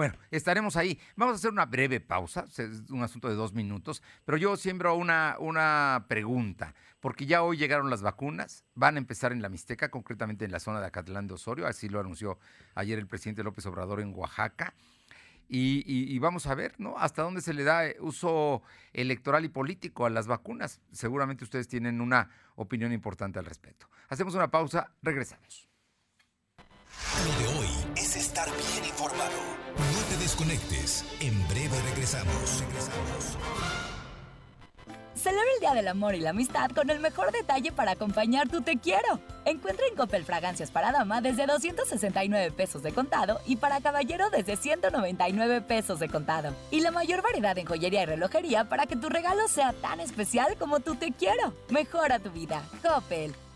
Bueno, estaremos ahí. Vamos a hacer una breve pausa, es un asunto de dos minutos, pero yo siembro una, una pregunta, porque ya hoy llegaron las vacunas, van a empezar en la Mixteca, concretamente en la zona de Acatlán de Osorio, así lo anunció ayer el presidente López Obrador en Oaxaca. Y, vamos a ver, ¿no? Hasta dónde se le da eh, uso electoral y político a las vacunas. Seguramente ustedes tienen una opinión importante al respecto. Hacemos una pausa, regresamos. Estar bien informado. No te desconectes. En breve regresamos. Regresamos. Celebra el Día del Amor y la Amistad con el mejor detalle para acompañar tu te quiero. Encuentra en Coppel fragancias para dama desde 269 pesos de contado y para caballero desde 199 pesos de contado. Y la mayor variedad en joyería y relojería para que tu regalo sea tan especial como tu te quiero. Mejora tu vida. Coppel.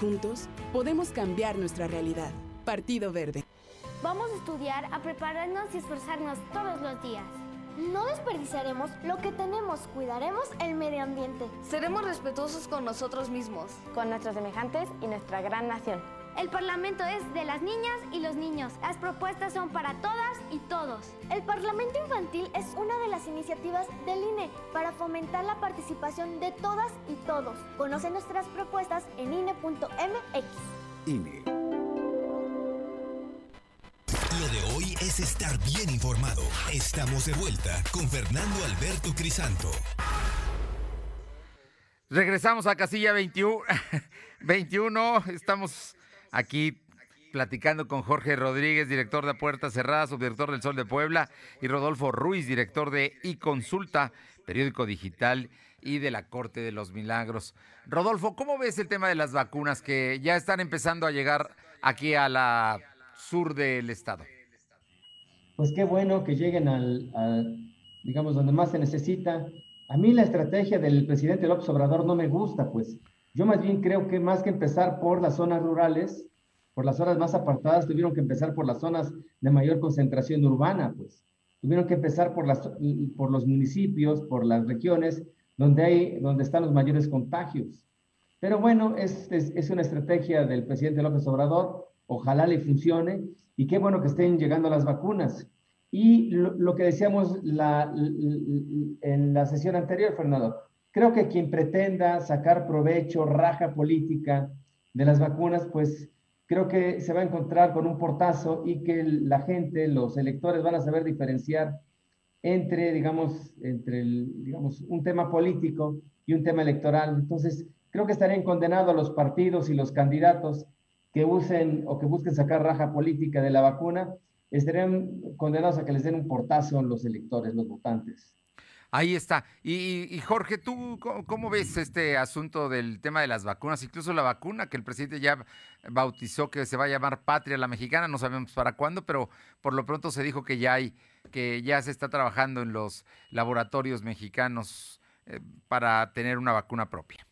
Juntos podemos cambiar nuestra realidad. Partido Verde. Vamos a estudiar, a prepararnos y esforzarnos todos los días. No desperdiciaremos lo que tenemos, cuidaremos el medio ambiente. Seremos respetuosos con nosotros mismos, con nuestros semejantes y nuestra gran nación. El Parlamento es de las niñas y los niños. Las propuestas son para todas y todos. El Parlamento Infantil es una de las iniciativas del INE para fomentar la participación de todas y todos. Conoce nuestras propuestas en INE.mx. INE. Lo de hoy es estar bien informado. Estamos de vuelta con Fernando Alberto Crisanto. Regresamos a casilla 21. 21. Estamos aquí platicando con Jorge Rodríguez, director de Puertas Cerradas, subdirector del Sol de Puebla, y Rodolfo Ruiz, director de iConsulta, periódico digital y de la Corte de los Milagros. Rodolfo, ¿cómo ves el tema de las vacunas que ya están empezando a llegar aquí a la sur del estado? Pues qué bueno que lleguen al, digamos, donde más se necesita. A mí la estrategia del presidente López Obrador no me gusta, pues. Yo más bien creo que más que empezar por las zonas rurales, por las zonas más apartadas, tuvieron que empezar por las zonas de mayor concentración urbana, pues. Tuvieron que empezar por, las, por los municipios, por las regiones donde, hay, donde están los mayores contagios. Pero bueno, es, es, es una estrategia del presidente López Obrador, ojalá le funcione, y qué bueno que estén llegando las vacunas. Y lo, que decíamos la, en la sesión anterior, Fernando, creo que quien pretenda sacar provecho, raja política de las vacunas, pues creo que se va a encontrar con un portazo y que la gente, los electores van a saber diferenciar entre, digamos, entre el, digamos, un tema político y un tema electoral. Entonces, creo que estarían condenados los partidos y los candidatos que usen o que busquen sacar raja política de la vacuna estarían condenados a que les den un portazo los electores, los votantes. Ahí está. Y, Jorge, ¿tú cómo, ves este asunto del tema de las vacunas? Incluso la vacuna que el presidente ya bautizó que se va a llamar Patria la Mexicana, no sabemos para cuándo, pero por lo pronto se dijo que ya hay, que ya se está trabajando en los laboratorios mexicanos eh, para tener una vacuna propia.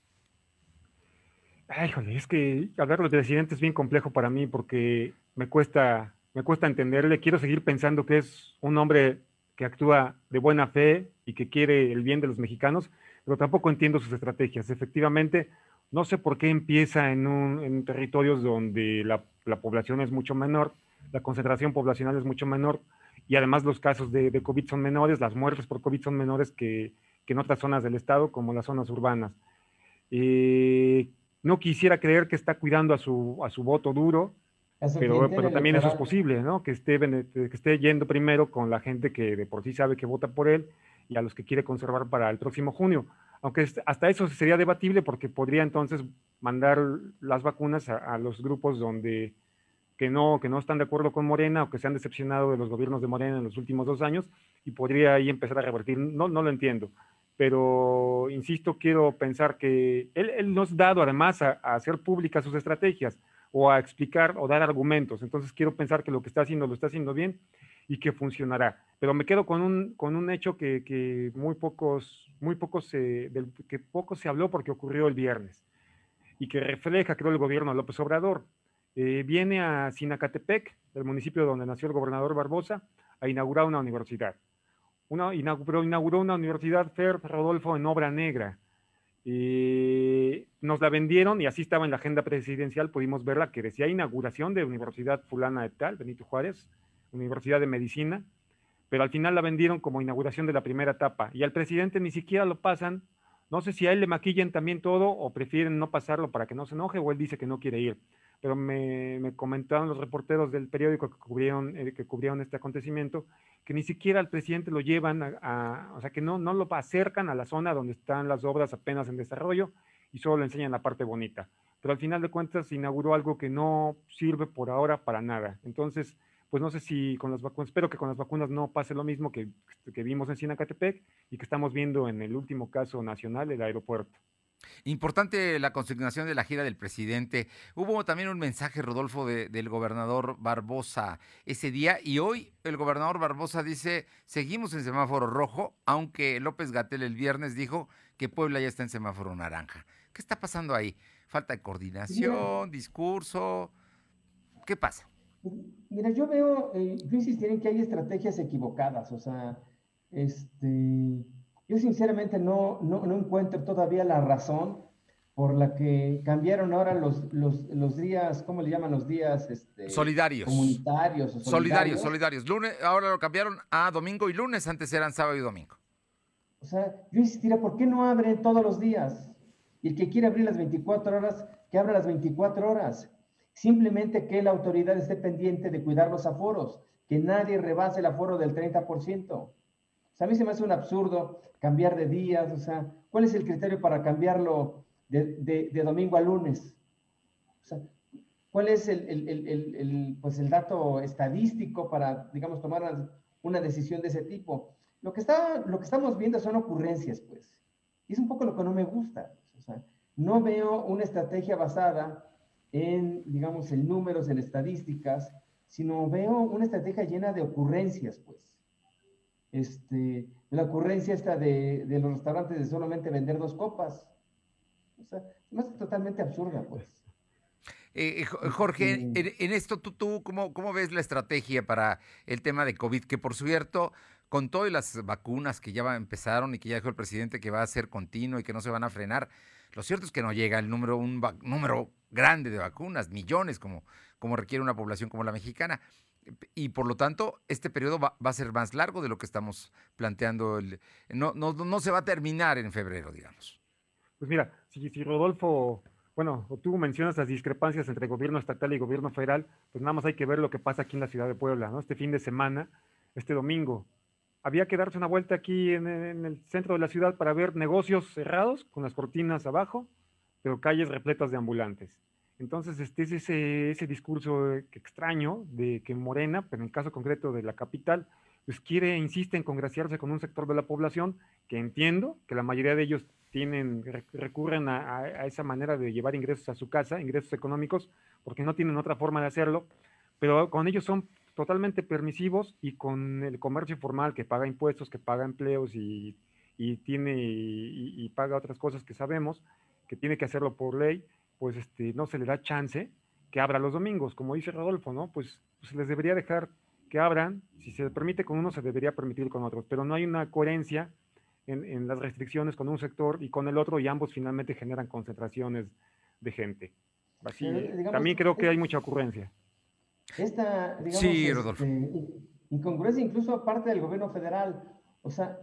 Ay, joder, es que hablar del presidente es bien complejo para mí porque me cuesta me cuesta entenderle. Quiero seguir pensando que es un hombre que actúa de buena fe y que quiere el bien de los mexicanos, pero tampoco entiendo sus estrategias. Efectivamente, no sé por qué empieza en, un, territorios donde la, población es mucho menor, la concentración poblacional es mucho menor y además los casos de, COVID son menores, las muertes por COVID son menores que, en otras zonas del estado, como las zonas urbanas. Eh, no quisiera creer que está cuidando a su, a su voto duro, pero, pero también eso es posible, ¿no? Que esté, que esté yendo primero con la gente que de por sí sabe que vota por él y a los que quiere conservar para el próximo junio. Aunque hasta eso sería debatible porque podría entonces mandar las vacunas a, los grupos donde que no, que no están de acuerdo con Morena o que se han decepcionado de los gobiernos de Morena en los últimos dos años y podría ahí empezar a revertir. No, no lo entiendo, pero insisto, quiero pensar que él, él nos ha dado además a hacer públicas sus estrategias o a explicar o dar argumentos. Entonces quiero pensar que lo que está haciendo lo está haciendo bien y que funcionará. Pero me quedo con un, con un hecho que, que muy pocos, muy pocos se, del, que poco se habló porque ocurrió el viernes y que refleja, creo, el gobierno de López Obrador. Eh, viene a Sinacatepec, el municipio donde nació el gobernador Barbosa, a inaugurar una universidad. Una, inauguró, inauguró una universidad, Fer Rodolfo, en obra negra y nos la vendieron y así estaba en la agenda presidencial, pudimos verla que decía inauguración de Universidad Fulana de Tal, Benito Juárez, Universidad de Medicina, pero al final la vendieron como inauguración de la primera etapa y al presidente ni siquiera lo pasan. No sé si a él le maquillan también todo o prefieren no pasarlo para que no se enoje o él dice que no quiere ir. Pero me, me comentaron los reporteros del periódico que cubrieron, eh, que cubrieron este acontecimiento que ni siquiera al presidente lo llevan a, o sea, que no, no lo acercan a la zona donde están las obras apenas en desarrollo y solo le enseñan la parte bonita. Pero al final de cuentas inauguró algo que no sirve por ahora para nada. Entonces, pues no sé si con las vacunas, espero que con las vacunas no pase lo mismo que, que vimos en Sinacatepec y que estamos viendo en el último caso nacional, el aeropuerto. Importante la consignación de la gira del presidente. Hubo también un mensaje, Rodolfo, del gobernador Barbosa ese día y hoy el gobernador Barbosa dice, seguimos en semáforo rojo, aunque López Gatel el viernes dijo que Puebla ya está en semáforo naranja. ¿Qué está pasando ahí? ¿Falta de coordinación, discurso? ¿Qué pasa? Mira, yo veo, eh, yo en que hay estrategias equivocadas, o sea, este yo sinceramente no, no, no encuentro todavía la razón por la que cambiaron ahora los, los, los días, ¿cómo le llaman los días? Este, solidarios. Comunitarios. O solidarios, solidarios. Lunes, ahora lo cambiaron a domingo y lunes, antes eran sábado y domingo. O sea, yo insistiría, ¿por qué no abre todos los días? Y el que quiere abrir las 24 horas, que abra las 24 horas. Simplemente que la autoridad esté pendiente de cuidar los aforos, que nadie rebase el aforo del 30%. O sea, a mí se me hace un absurdo cambiar de días, o sea, ¿cuál es el criterio para cambiarlo de, domingo a lunes? O sea, ¿cuál es el, pues el dato estadístico para, digamos, tomar una decisión de ese tipo? Lo que, está, lo que estamos viendo son ocurrencias, pues. Y es un poco lo que no me gusta. O sea, no veo una estrategia basada en, digamos, en números, en estadísticas, sino veo una estrategia llena de ocurrencias, pues. Este, la ocurrencia esta de, de los restaurantes de solamente vender dos copas. O sea, es totalmente absurda, pues. Eh, eh, Jorge, en, esto, ¿tú, tú cómo, cómo, ves la estrategia para el tema de COVID? Que por cierto, con todas las vacunas que ya empezaron y que ya dijo el presidente que va a ser continuo y que no se van a frenar, lo cierto es que no llega el número, un número grande de vacunas, millones, como, como requiere una población como la mexicana. Y por lo tanto, este periodo va, a ser más largo de lo que estamos planteando. El, no, no, no se va a terminar en febrero, digamos. Pues mira, si, Rodolfo bueno, tú mencionas las discrepancias entre gobierno estatal y gobierno federal, pues nada más hay que ver lo que pasa aquí en la ciudad de Puebla, ¿no? Este fin de semana, este domingo, había que darse una vuelta aquí en, el centro de la ciudad para ver negocios cerrados con las cortinas abajo, pero calles repletas de ambulantes. Entonces, este es ese, ese discurso extraño de que Morena, pero en caso concreto de la capital, pues quiere, insiste en congraciarse con un sector de la población que entiendo que la mayoría de ellos tienen, recurren a, a, esa manera de llevar ingresos a su casa, ingresos económicos, porque no tienen otra forma de hacerlo, pero con ellos son totalmente permisivos y con el comercio formal que paga impuestos, que paga empleos y, tiene y, paga otras cosas que sabemos, que tiene que hacerlo por ley, pues este, no se le da chance que abra los domingos, como dice Rodolfo, ¿no? Pues, pues se les debería dejar que abran, si se permite con uno, se debería permitir con otros, pero no hay una coherencia en, las restricciones con un sector y con el otro y ambos finalmente generan concentraciones de gente. Así, también creo que hay mucha ocurrencia. Esta, digamos, este, incongruencia incluso aparte del gobierno federal. O sea,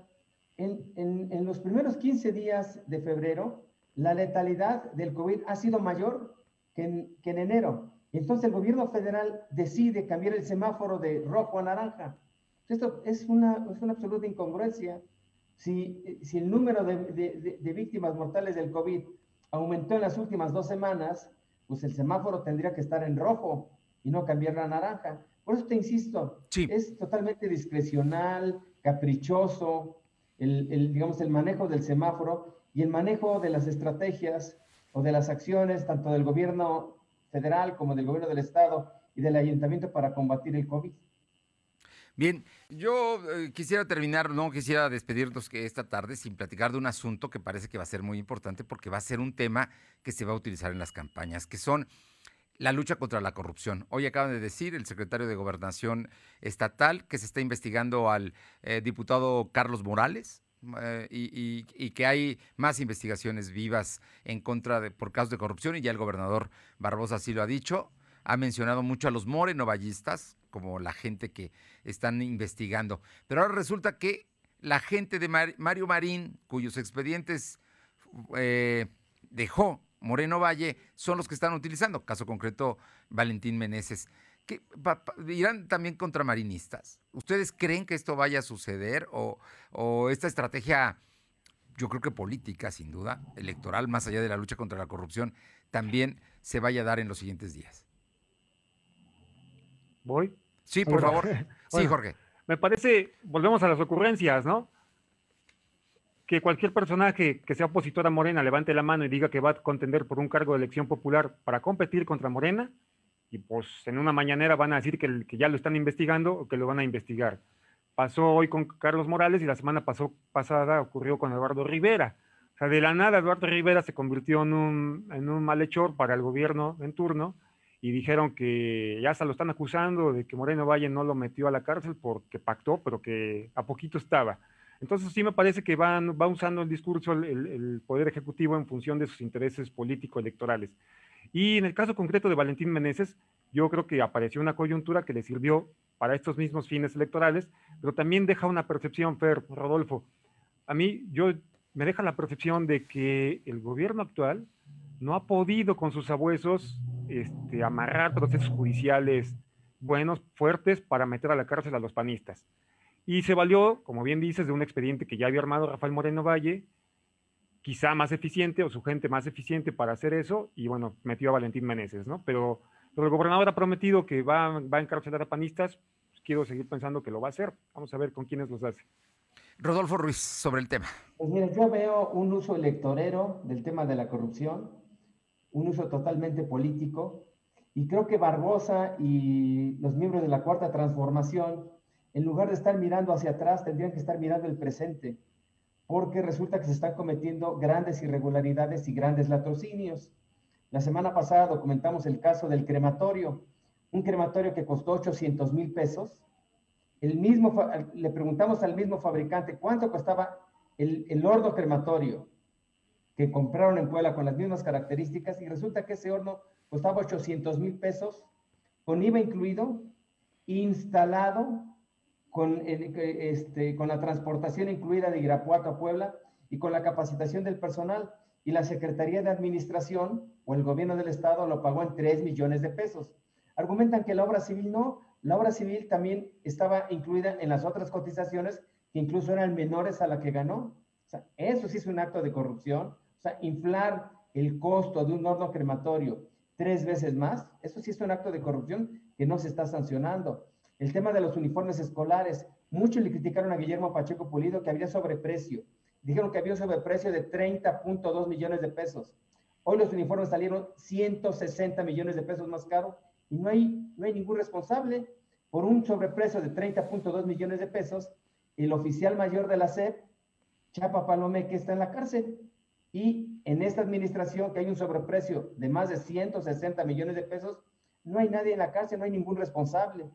en, en, los primeros 15 días de febrero, la letalidad del COVID ha sido mayor que en, que en enero. Entonces el gobierno federal decide cambiar el semáforo de rojo a naranja. Esto es una, es una absoluta incongruencia. Si, si el número de, de, de, víctimas mortales del COVID aumentó en las últimas dos semanas, pues el semáforo tendría que estar en rojo y no cambiar la naranja. Por eso te insisto, es totalmente discrecional, caprichoso, el, digamos, el manejo del semáforo y el manejo de las estrategias o de las acciones, tanto del gobierno federal como del gobierno del estado y del ayuntamiento para combatir el COVID. Bien, yo eh, quisiera terminar, no quisiera despedirnos que esta tarde sin platicar de un asunto que parece que va a ser muy importante porque va a ser un tema que se va a utilizar en las campañas, que son la lucha contra la corrupción. Hoy acaban de decir el secretario de Gobernación Estatal que se está investigando al eh, diputado Carlos Morales eh, y, que hay más investigaciones vivas en contra por casos de corrupción y ya el gobernador Barbosa así lo ha dicho. Ha mencionado mucho a los morenovallistas como la gente que están investigando. Pero ahora resulta que la gente de Mario Marín, cuyos expedientes eh, dejó Moreno Valle son los que están utilizando. Caso concreto, Valentín Meneses. ¿Qué, ¿Irán también contra marinistas? ¿Ustedes creen que esto vaya a suceder o, esta estrategia, yo creo que política, sin duda, electoral, más allá de la lucha contra la corrupción, también se vaya a dar en los siguientes días? ¿Voy? Sí, por favor. sí, Jorge. Me parece, volvemos a las ocurrencias, ¿no? que cualquier personaje que sea opositor a Morena levante la mano y diga que va a contender por un cargo de elección popular para competir contra Morena, y pues en una mañanera van a decir que, ya lo están investigando o que lo van a investigar. Pasó hoy con Carlos Morales y la semana pasada ocurrió con Eduardo Rivera. O sea, de la nada Eduardo Rivera se convirtió en un, en un malhechor para el gobierno en turno y dijeron que ya se lo están acusando de que Moreno Valle no lo metió a la cárcel porque pactó, pero que a poquito estaba. Entonces sí me parece que van, va usando el discurso el, el Poder Ejecutivo en función de sus intereses político-electorales. Y en el caso concreto de Valentín Meneses, yo creo que apareció una coyuntura que le sirvió para estos mismos fines electorales, pero también deja una percepción, Fer, Rodolfo. A mí, yo me deja la percepción de que el gobierno actual no ha podido con sus abuesos este, amarrar procesos judiciales buenos, fuertes, para meter a la cárcel a los panistas. Y se valió, como bien dices, de un expediente que ya había armado Rafael Moreno Valle, quizá más eficiente o su gente más eficiente para hacer eso, y bueno, metió a Valentín Meneses, ¿no? Pero, pero el gobernador ha prometido que va, va a encarcelar a panistas, pues quiero seguir pensando que lo va a hacer. Vamos a ver con quiénes los hace. Rodolfo Ruiz, sobre el tema. Pues mira, yo veo un uso electorero del tema de la corrupción, un uso totalmente político, y creo que Barbosa y los miembros de la Cuarta Transformación, en lugar de estar mirando hacia atrás, tendrían que estar mirando el presente, porque resulta que se están cometiendo grandes irregularidades y grandes latrocinios. La semana pasada documentamos el caso del crematorio, un crematorio que costó 800 mil pesos. El mismo, le preguntamos al mismo fabricante cuánto costaba el, el horno crematorio que compraron en Puebla con las mismas características y resulta que ese horno costaba 800 mil pesos con IVA incluido, instalado con, este, con la transportación incluida de Irapuato a Puebla y con la capacitación del personal. Y la Secretaría de Administración o el gobierno del Estado lo pagó en 3 millones de pesos. Argumentan que la obra civil no, la obra civil también estaba incluida en las otras cotizaciones que incluso eran menores a la que ganó. O sea, eso sí es un acto de corrupción. O sea, inflar el costo de un horno crematorio tres veces más, eso sí es un acto de corrupción que no se está sancionando. El tema de los uniformes escolares, muchos le criticaron a Guillermo Pacheco Pulido que había sobreprecio. Dijeron que había un sobreprecio de 30.2 millones de pesos. Hoy los uniformes salieron 160 millones de pesos más caro y no hay, no hay ningún responsable. Por un sobreprecio de 30.2 millones de pesos, el oficial mayor de la SEP, Chapa Palomé, que está en la cárcel. Y en esta administración, que hay un sobreprecio de más de 160 millones de pesos, no hay nadie en la cárcel, no hay ningún responsable.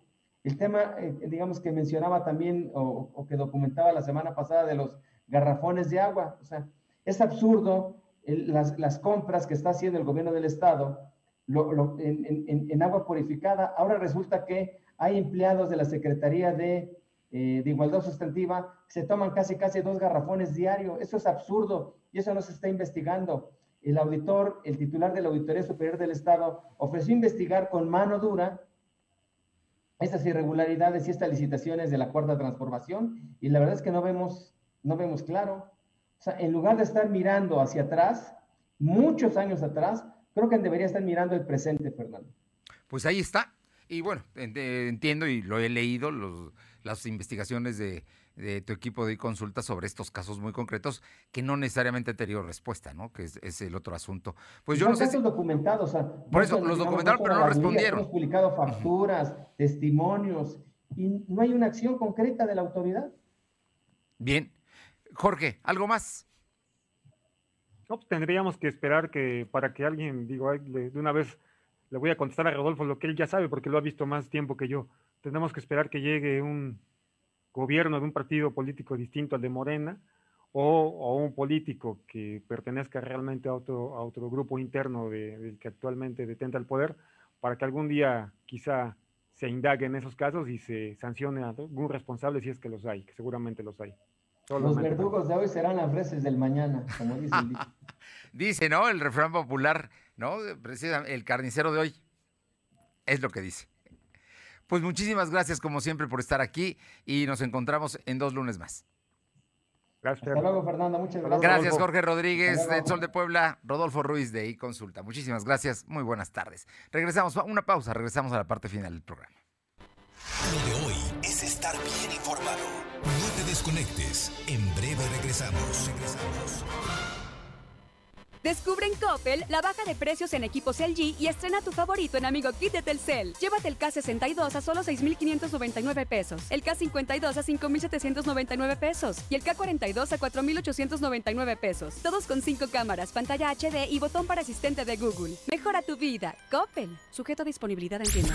El tema, eh, digamos, que mencionaba también o, que documentaba la semana pasada de los garrafones de agua. O sea, es absurdo las, las, compras que está haciendo el gobierno del Estado en, agua purificada. Ahora resulta que hay empleados de la Secretaría de, eh, Igualdad Sustantiva que se toman casi, casi dos garrafones diario. Eso es absurdo y eso no se está investigando. El auditor, el titular de la Auditoría Superior del Estado, ofreció investigar con mano dura estas irregularidades y estas licitaciones de la cuarta transformación y la verdad es que no vemos, no vemos claro. O sea, en lugar de estar mirando hacia atrás, muchos años atrás, creo que debería estar mirando el presente, Fernando. Pues ahí está. Y bueno, entiendo y lo he leído, los, las investigaciones de, de tu equipo de consulta sobre estos casos muy concretos que no necesariamente han tenido respuesta, ¿no? Que es, el otro asunto. Pues yo no sé si... documentados, o sea, por eso los documentaron, pero no respondieron. Hemos publicado facturas, testimonios y no hay una acción concreta de la autoridad. Bien, Jorge, algo más. No, pues tendríamos que esperar que para que alguien, digo, de una vez le voy a contestar a Rodolfo lo que él ya sabe porque lo ha visto más tiempo que yo. Tenemos que esperar que llegue un gobierno de un partido político distinto al de Morena o, un político que pertenezca realmente a otro, a otro grupo interno del que actualmente detenta el poder, para que algún día quizá se indague en esos casos y se sancione a algún responsable si es que los hay, que seguramente los hay. los verdugos de hoy serán las reces del mañana, como dice el Dice, ¿no? El refrán popular, ¿no? Precisamente, el carnicero de hoy. Es lo que dice. Pues muchísimas gracias como siempre por estar aquí y nos encontramos en dos lunes más. Gracias. Hasta luego, Fernando. Muchas gracias. Gracias, Jorge Rodríguez, de Sol de Puebla, Rodolfo Ruiz de iConsulta. Muchísimas gracias. Muy buenas tardes. Regresamos, una pausa, regresamos a la parte final del programa. Lo de hoy es estar bien informado. No te desconectes. En breve regresamos. Regresamos. Descubre en Coppel la baja de precios en equipos LG y estrena tu favorito en Amigo Kit de Telcel. Llévate el K62 a solo 6,599 pesos, el K52 a 5,799 pesos y el K42 a 4,899 pesos. Todos con 5 cámaras, pantalla HD y botón para asistente de Google. Mejora tu vida. Coppel. Sujeto a disponibilidad en tienda.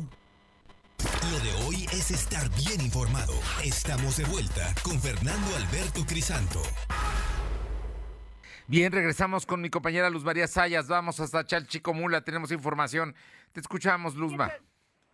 Lo de hoy es estar bien informado. Estamos de vuelta con Fernando Alberto Crisanto. Bien, regresamos con mi compañera Luz María Sayas. Vamos hasta Chalchicomula, tenemos información. Te escuchamos, Luzma.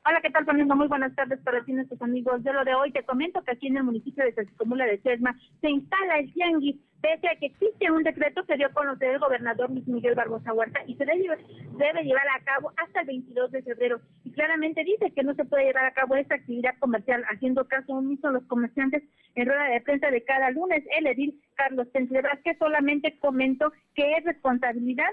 Hola, ¿qué tal, Fernando? Muy buenas tardes para ti, nuestros amigos de lo de hoy. Te comento que aquí en el municipio de Chalchicomula de Sesma se instala el tianguis pese a que existe un decreto que dio a conocer el gobernador Luis Miguel Barbosa Huerta y se debe, llevar a cabo hasta el 22 de febrero. Y claramente dice que no se puede llevar a cabo esta actividad comercial, haciendo caso omiso a los comerciantes en rueda de prensa de cada lunes. El edil Carlos Tentle que solamente comentó que es responsabilidad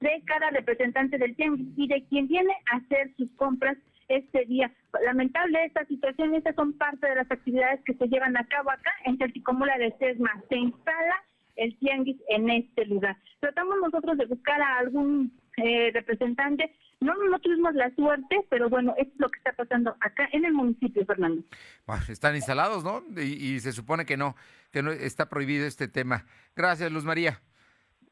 de cada representante del tianguis y de quien viene a hacer sus compras este día. Lamentable esta situación, estas son parte de las actividades que se llevan a cabo acá en Certicomula de Sesma. Se instala el tianguis en este lugar. Tratamos nosotros de buscar a algún eh, representante. No, no tuvimos la suerte, pero bueno, es lo que está pasando acá en el municipio, Fernando. están instalados, ¿no? Y, y, se supone que no, que no está prohibido este tema. Gracias, Luz María.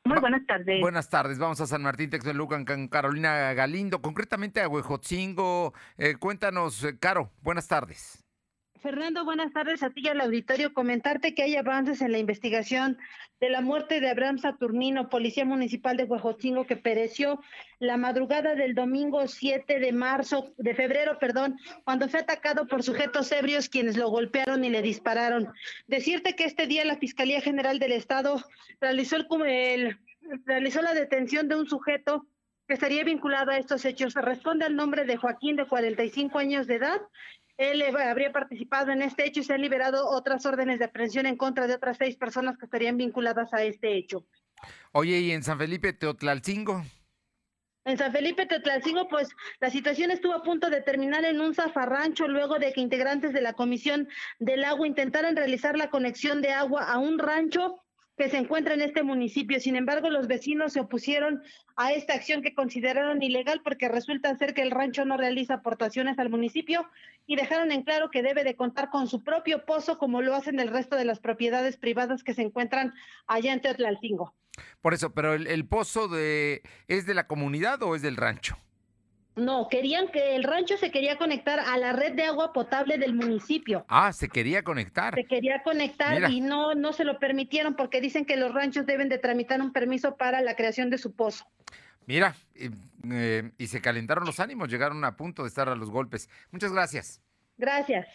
Muy buenas tardes. Buenas tardes. Vamos a San Martín Texmelucan con Carolina Galindo, concretamente a Huejotzingo. Eh, cuéntanos, eh, Caro, buenas tardes. Fernando, buenas tardes a ti y al auditorio. Comentarte que hay avances en la investigación de la muerte de Abraham Saturnino, policía municipal de Huejotzingo, que pereció la madrugada del domingo 7 de marzo, de febrero, perdón, cuando fue atacado por sujetos ebrios quienes lo golpearon y le dispararon. Decirte que este día la Fiscalía General del Estado realizó, la detención de un sujeto que estaría vinculado a estos hechos. Responde al nombre de Joaquín, de 45 años de edad, él habría participado en este hecho y se han liberado otras órdenes de aprehensión en contra de otras seis personas que estarían vinculadas a este hecho. Oye, ¿y en San Felipe Teotlalcingo? En San Felipe Teotlalcingo, pues la situación estuvo a punto de terminar en un zafarrancho luego de que integrantes de la Comisión del Agua intentaran realizar la conexión de agua a un rancho que se encuentra en este municipio. Sin embargo, los vecinos se opusieron a esta acción que consideraron ilegal porque resulta ser que el rancho no realiza aportaciones al municipio y dejaron en claro que debe de contar con su propio pozo como lo hacen el resto de las propiedades privadas que se encuentran allá en Teotlalcingo. Por eso, pero el, el pozo de es de la comunidad o es del rancho? No, querían que el rancho se quería conectar a la red de agua potable del municipio. Ah, se quería conectar. Se quería conectar y no, no se lo permitieron porque dicen que los ranchos deben de tramitar un permiso para la creación de su pozo. Mira, eh, y se calentaron los ánimos, llegaron a punto de estar a los golpes. Muchas gracias. Gracias.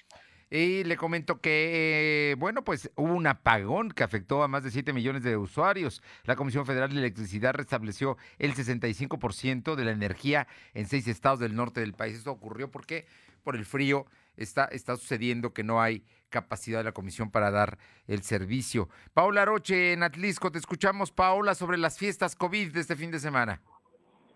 Y le comento que, bueno, pues hubo un apagón que afectó a más de 7 millones de usuarios. La Comisión Federal de Electricidad restableció el 65% de la energía en seis estados del norte del país. Esto ocurrió porque por el frío está, está sucediendo que no hay capacidad de la comisión para dar el servicio. Paola Roche en Atlisco, te escuchamos, Paola, sobre las fiestas COVID de este fin de semana.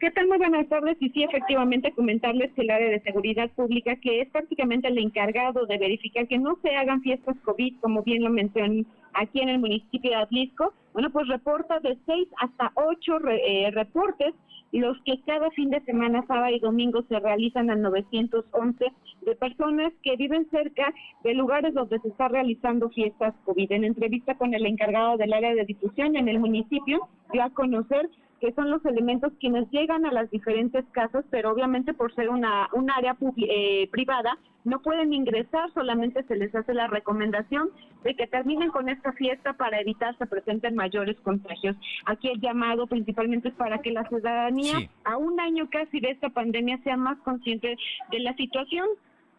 ¿Qué tal? Muy buenas tardes. Y sí, efectivamente, comentarles que el área de seguridad pública, que es prácticamente el encargado de verificar que no se hagan fiestas COVID, como bien lo mencioné aquí en el municipio de Atlisco, bueno, pues reporta de seis hasta ocho eh, reportes, los que cada fin de semana, sábado y domingo, se realizan a 911 de personas que viven cerca de lugares donde se está realizando fiestas COVID. En entrevista con el encargado del área de difusión en el municipio, dio a conocer que son los elementos quienes llegan a las diferentes casas, pero obviamente por ser una un área eh, privada no pueden ingresar, solamente se les hace la recomendación de que terminen con esta fiesta para evitar se presenten mayores contagios. Aquí el llamado principalmente es para que la ciudadanía, a un año casi de esta pandemia, sea más consciente de la situación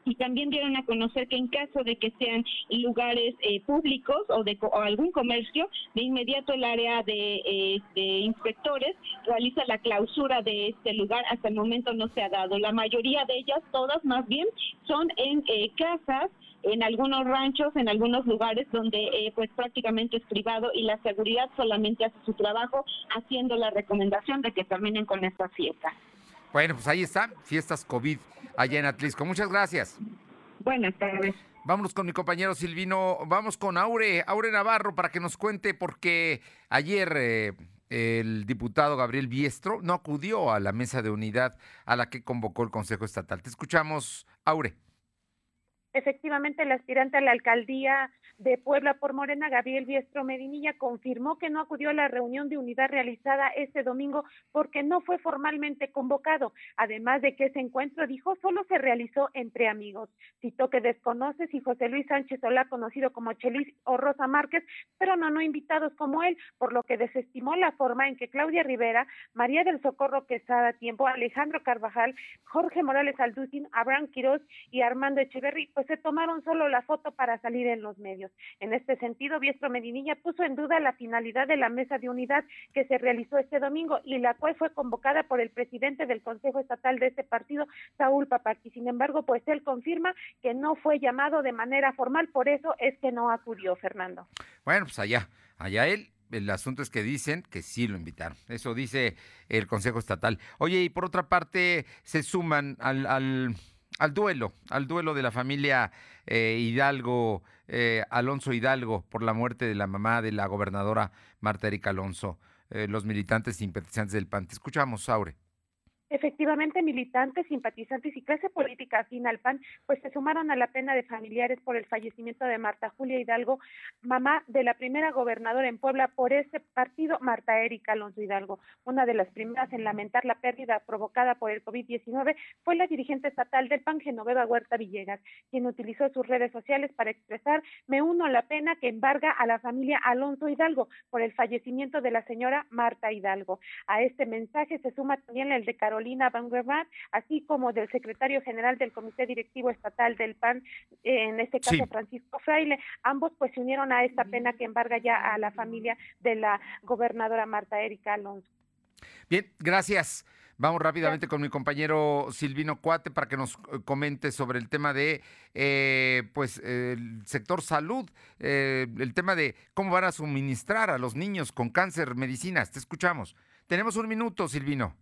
y también dieron a conocer que en caso de que sean lugares eh, públicos o de algún comercio, de inmediato el área de, de, inspectores realiza la clausura de este lugar. Hasta el momento no se ha dado. La mayoría de ellas, todas más bien, son en eh, casas en algunos ranchos, en algunos lugares donde eh, pues prácticamente es privado y la seguridad solamente hace su trabajo haciendo la recomendación de que terminen con esta fiesta. Bueno, pues ahí está, fiestas COVID allá en Atlisco. Muchas gracias. Buenas tardes. Vámonos con mi compañero Silvino, vamos con Aure, Aure Navarro para que nos cuente por qué ayer eh, el diputado Gabriel Biestro no acudió a la mesa de unidad a la que convocó el Consejo Estatal. Te escuchamos, Aure. Efectivamente, el aspirante a la alcaldía de Puebla por Morena, Gabriel Biestro Medinilla, confirmó que no acudió a la reunión de unidad realizada este domingo porque no fue formalmente convocado. Además de que ese encuentro, dijo, solo se realizó entre amigos. Citó que desconoce si José Luis Sánchez Solá, conocido como Chelis o Rosa Márquez, pero no, no invitados como él, por lo que desestimó la forma en que Claudia Rivera, María del Socorro Quesada Tiempo, Alejandro Carvajal, Jorge Morales Alducin, Abraham Quiroz y Armando Echeverry, pues se tomaron solo la foto para salir en los medios. En este sentido, Biestro Medinilla puso en duda la finalidad de la mesa de unidad que se realizó este domingo y la cual fue convocada por el presidente del Consejo Estatal de este partido, Saúl Papaki. Sin embargo, pues él confirma que no fue llamado de manera formal, por eso es que no acudió, Fernando. Bueno, pues allá, allá él el asunto es que dicen que sí lo invitaron. Eso dice el Consejo Estatal. Oye, y por otra parte, se suman al, al al duelo, al duelo de la familia eh, Hidalgo, eh, Alonso Hidalgo, por la muerte de la mamá de la gobernadora Marta Erika Alonso, eh, los militantes simpatizantes del PAN. Te escuchamos, Aure. Efectivamente, militantes, simpatizantes y clase política afín al PAN, pues se sumaron a la pena de familiares por el fallecimiento de Marta Julia Hidalgo, mamá de la primera gobernadora en Puebla por ese partido, Marta Erika Alonso Hidalgo. Una de las primeras en lamentar la pérdida provocada por el COVID-19 fue la dirigente estatal del PAN, Genoveva Huerta Villegas, quien utilizó sus redes sociales para expresar, me uno a la pena que embarga a la familia Alonso Hidalgo por el fallecimiento de la señora Marta Hidalgo. A este mensaje se suma también el de Carolina Carolina Van así como del secretario general del Comité Directivo Estatal del PAN, en este caso Francisco Fraile. Ambos pues se unieron a esta pena que embarga ya a la familia de la gobernadora Marta Erika Alonso. Bien, gracias. Vamos rápidamente con mi compañero Silvino Cuate para que nos eh, comente sobre el tema de, eh, pues, el sector salud, eh, el tema de cómo van a suministrar a los niños con cáncer medicinas. Te escuchamos. Tenemos un minuto, Silvino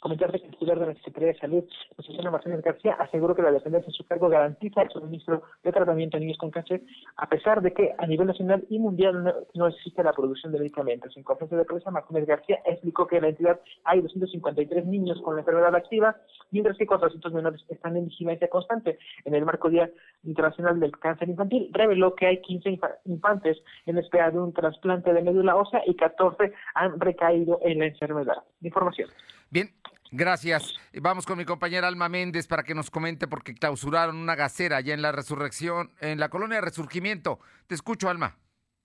comentarte que el titular de la Secretaría de Salud, José Martínez García, aseguró que la dependencia de su cargo garantiza el suministro de tratamiento a niños con cáncer, a pesar de que a nivel nacional y mundial no, existe la producción de medicamentos. En conferencia de prensa, Martínez García explicó que en la entidad hay 253 niños con la enfermedad activa, mientras que 400 menores están en vigilancia constante. En el marco Día Internacional del Cáncer Infantil, reveló que hay 15 infantes en espera de un trasplante de médula ósea y 14 han recaído en la enfermedad. Información. Bien, gracias. Vamos con mi compañera Alma Méndez para que nos comente porque clausuraron una gacera allá en la resurrección, en la colonia Resurgimiento. Te escucho, Alma.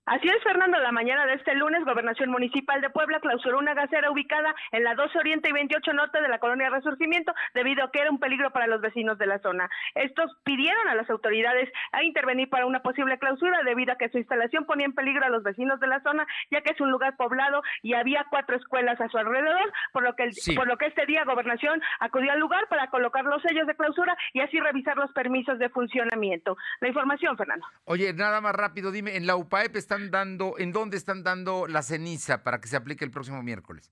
Así es, Fernando. La mañana de este lunes, Gobernación Municipal de Puebla clausuró una gasera ubicada en la 12 Oriente y 28 Norte de la colonia Resurgimiento, debido a que era un peligro para los vecinos de la zona. Estos pidieron a las autoridades a intervenir para una posible clausura, debido a que su instalación ponía en peligro a los vecinos de la zona, ya que es un lugar poblado y había cuatro escuelas a su alrededor, por lo que, por lo que este día Gobernación acudió al lugar para colocar los sellos de clausura y así revisar los permisos de funcionamiento. La información, Fernando. Oye, nada más rápido, dime, en la UPAEP está dando, en dónde están dando la ceniza para que se aplique el próximo miércoles?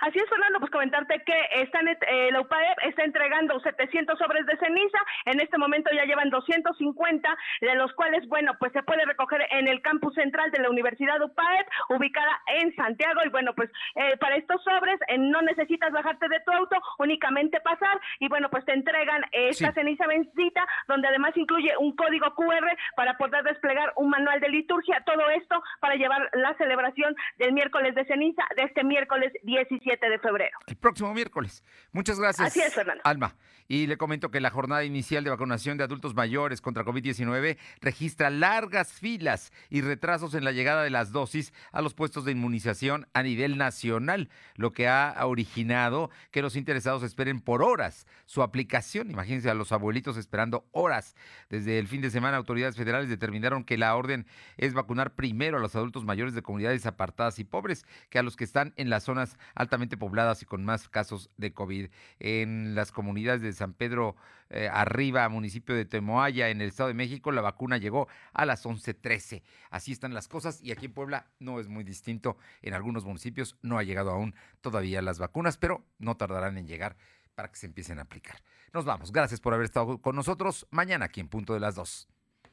Así es, Fernando, pues comentarte que están, eh, la UPAEP está entregando 700 sobres de ceniza, en este momento ya llevan 250, de los cuales, bueno, pues se puede recoger en el campus central de la Universidad UPAEP, ubicada en Santiago, y bueno, pues eh, para estos sobres eh, no necesitas bajarte de tu auto, únicamente pasar, y bueno, pues te entregan esta ceniza bendita, donde además incluye un código QR para poder desplegar un manual de liturgia, todo esto para llevar la celebración del miércoles de ceniza, de este miércoles 17 7 de febrero. El próximo miércoles. Muchas gracias. Así es, Fernando. Alma. Y le comento que la jornada inicial de vacunación de adultos mayores contra COVID-19 registra largas filas y retrasos en la llegada de las dosis a los puestos de inmunización a nivel nacional, lo que ha originado que los interesados esperen por horas su aplicación. Imagínense a los abuelitos esperando horas. Desde el fin de semana, autoridades federales determinaron que la orden es vacunar primero a los adultos mayores de comunidades apartadas y pobres que a los que están en las zonas altamente pobladas y con más casos de COVID. En las comunidades de San Pedro eh, Arriba, municipio de Temoaya, en el Estado de México, la vacuna llegó a las 11.13. Así están las cosas y aquí en Puebla no es muy distinto. En algunos municipios no ha llegado aún todavía las vacunas, pero no tardarán en llegar para que se empiecen a aplicar. Nos vamos. Gracias por haber estado con nosotros. Mañana aquí en punto de las 2.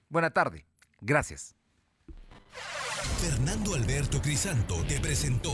Buena tarde. Gracias. Fernando Alberto Crisanto te presentó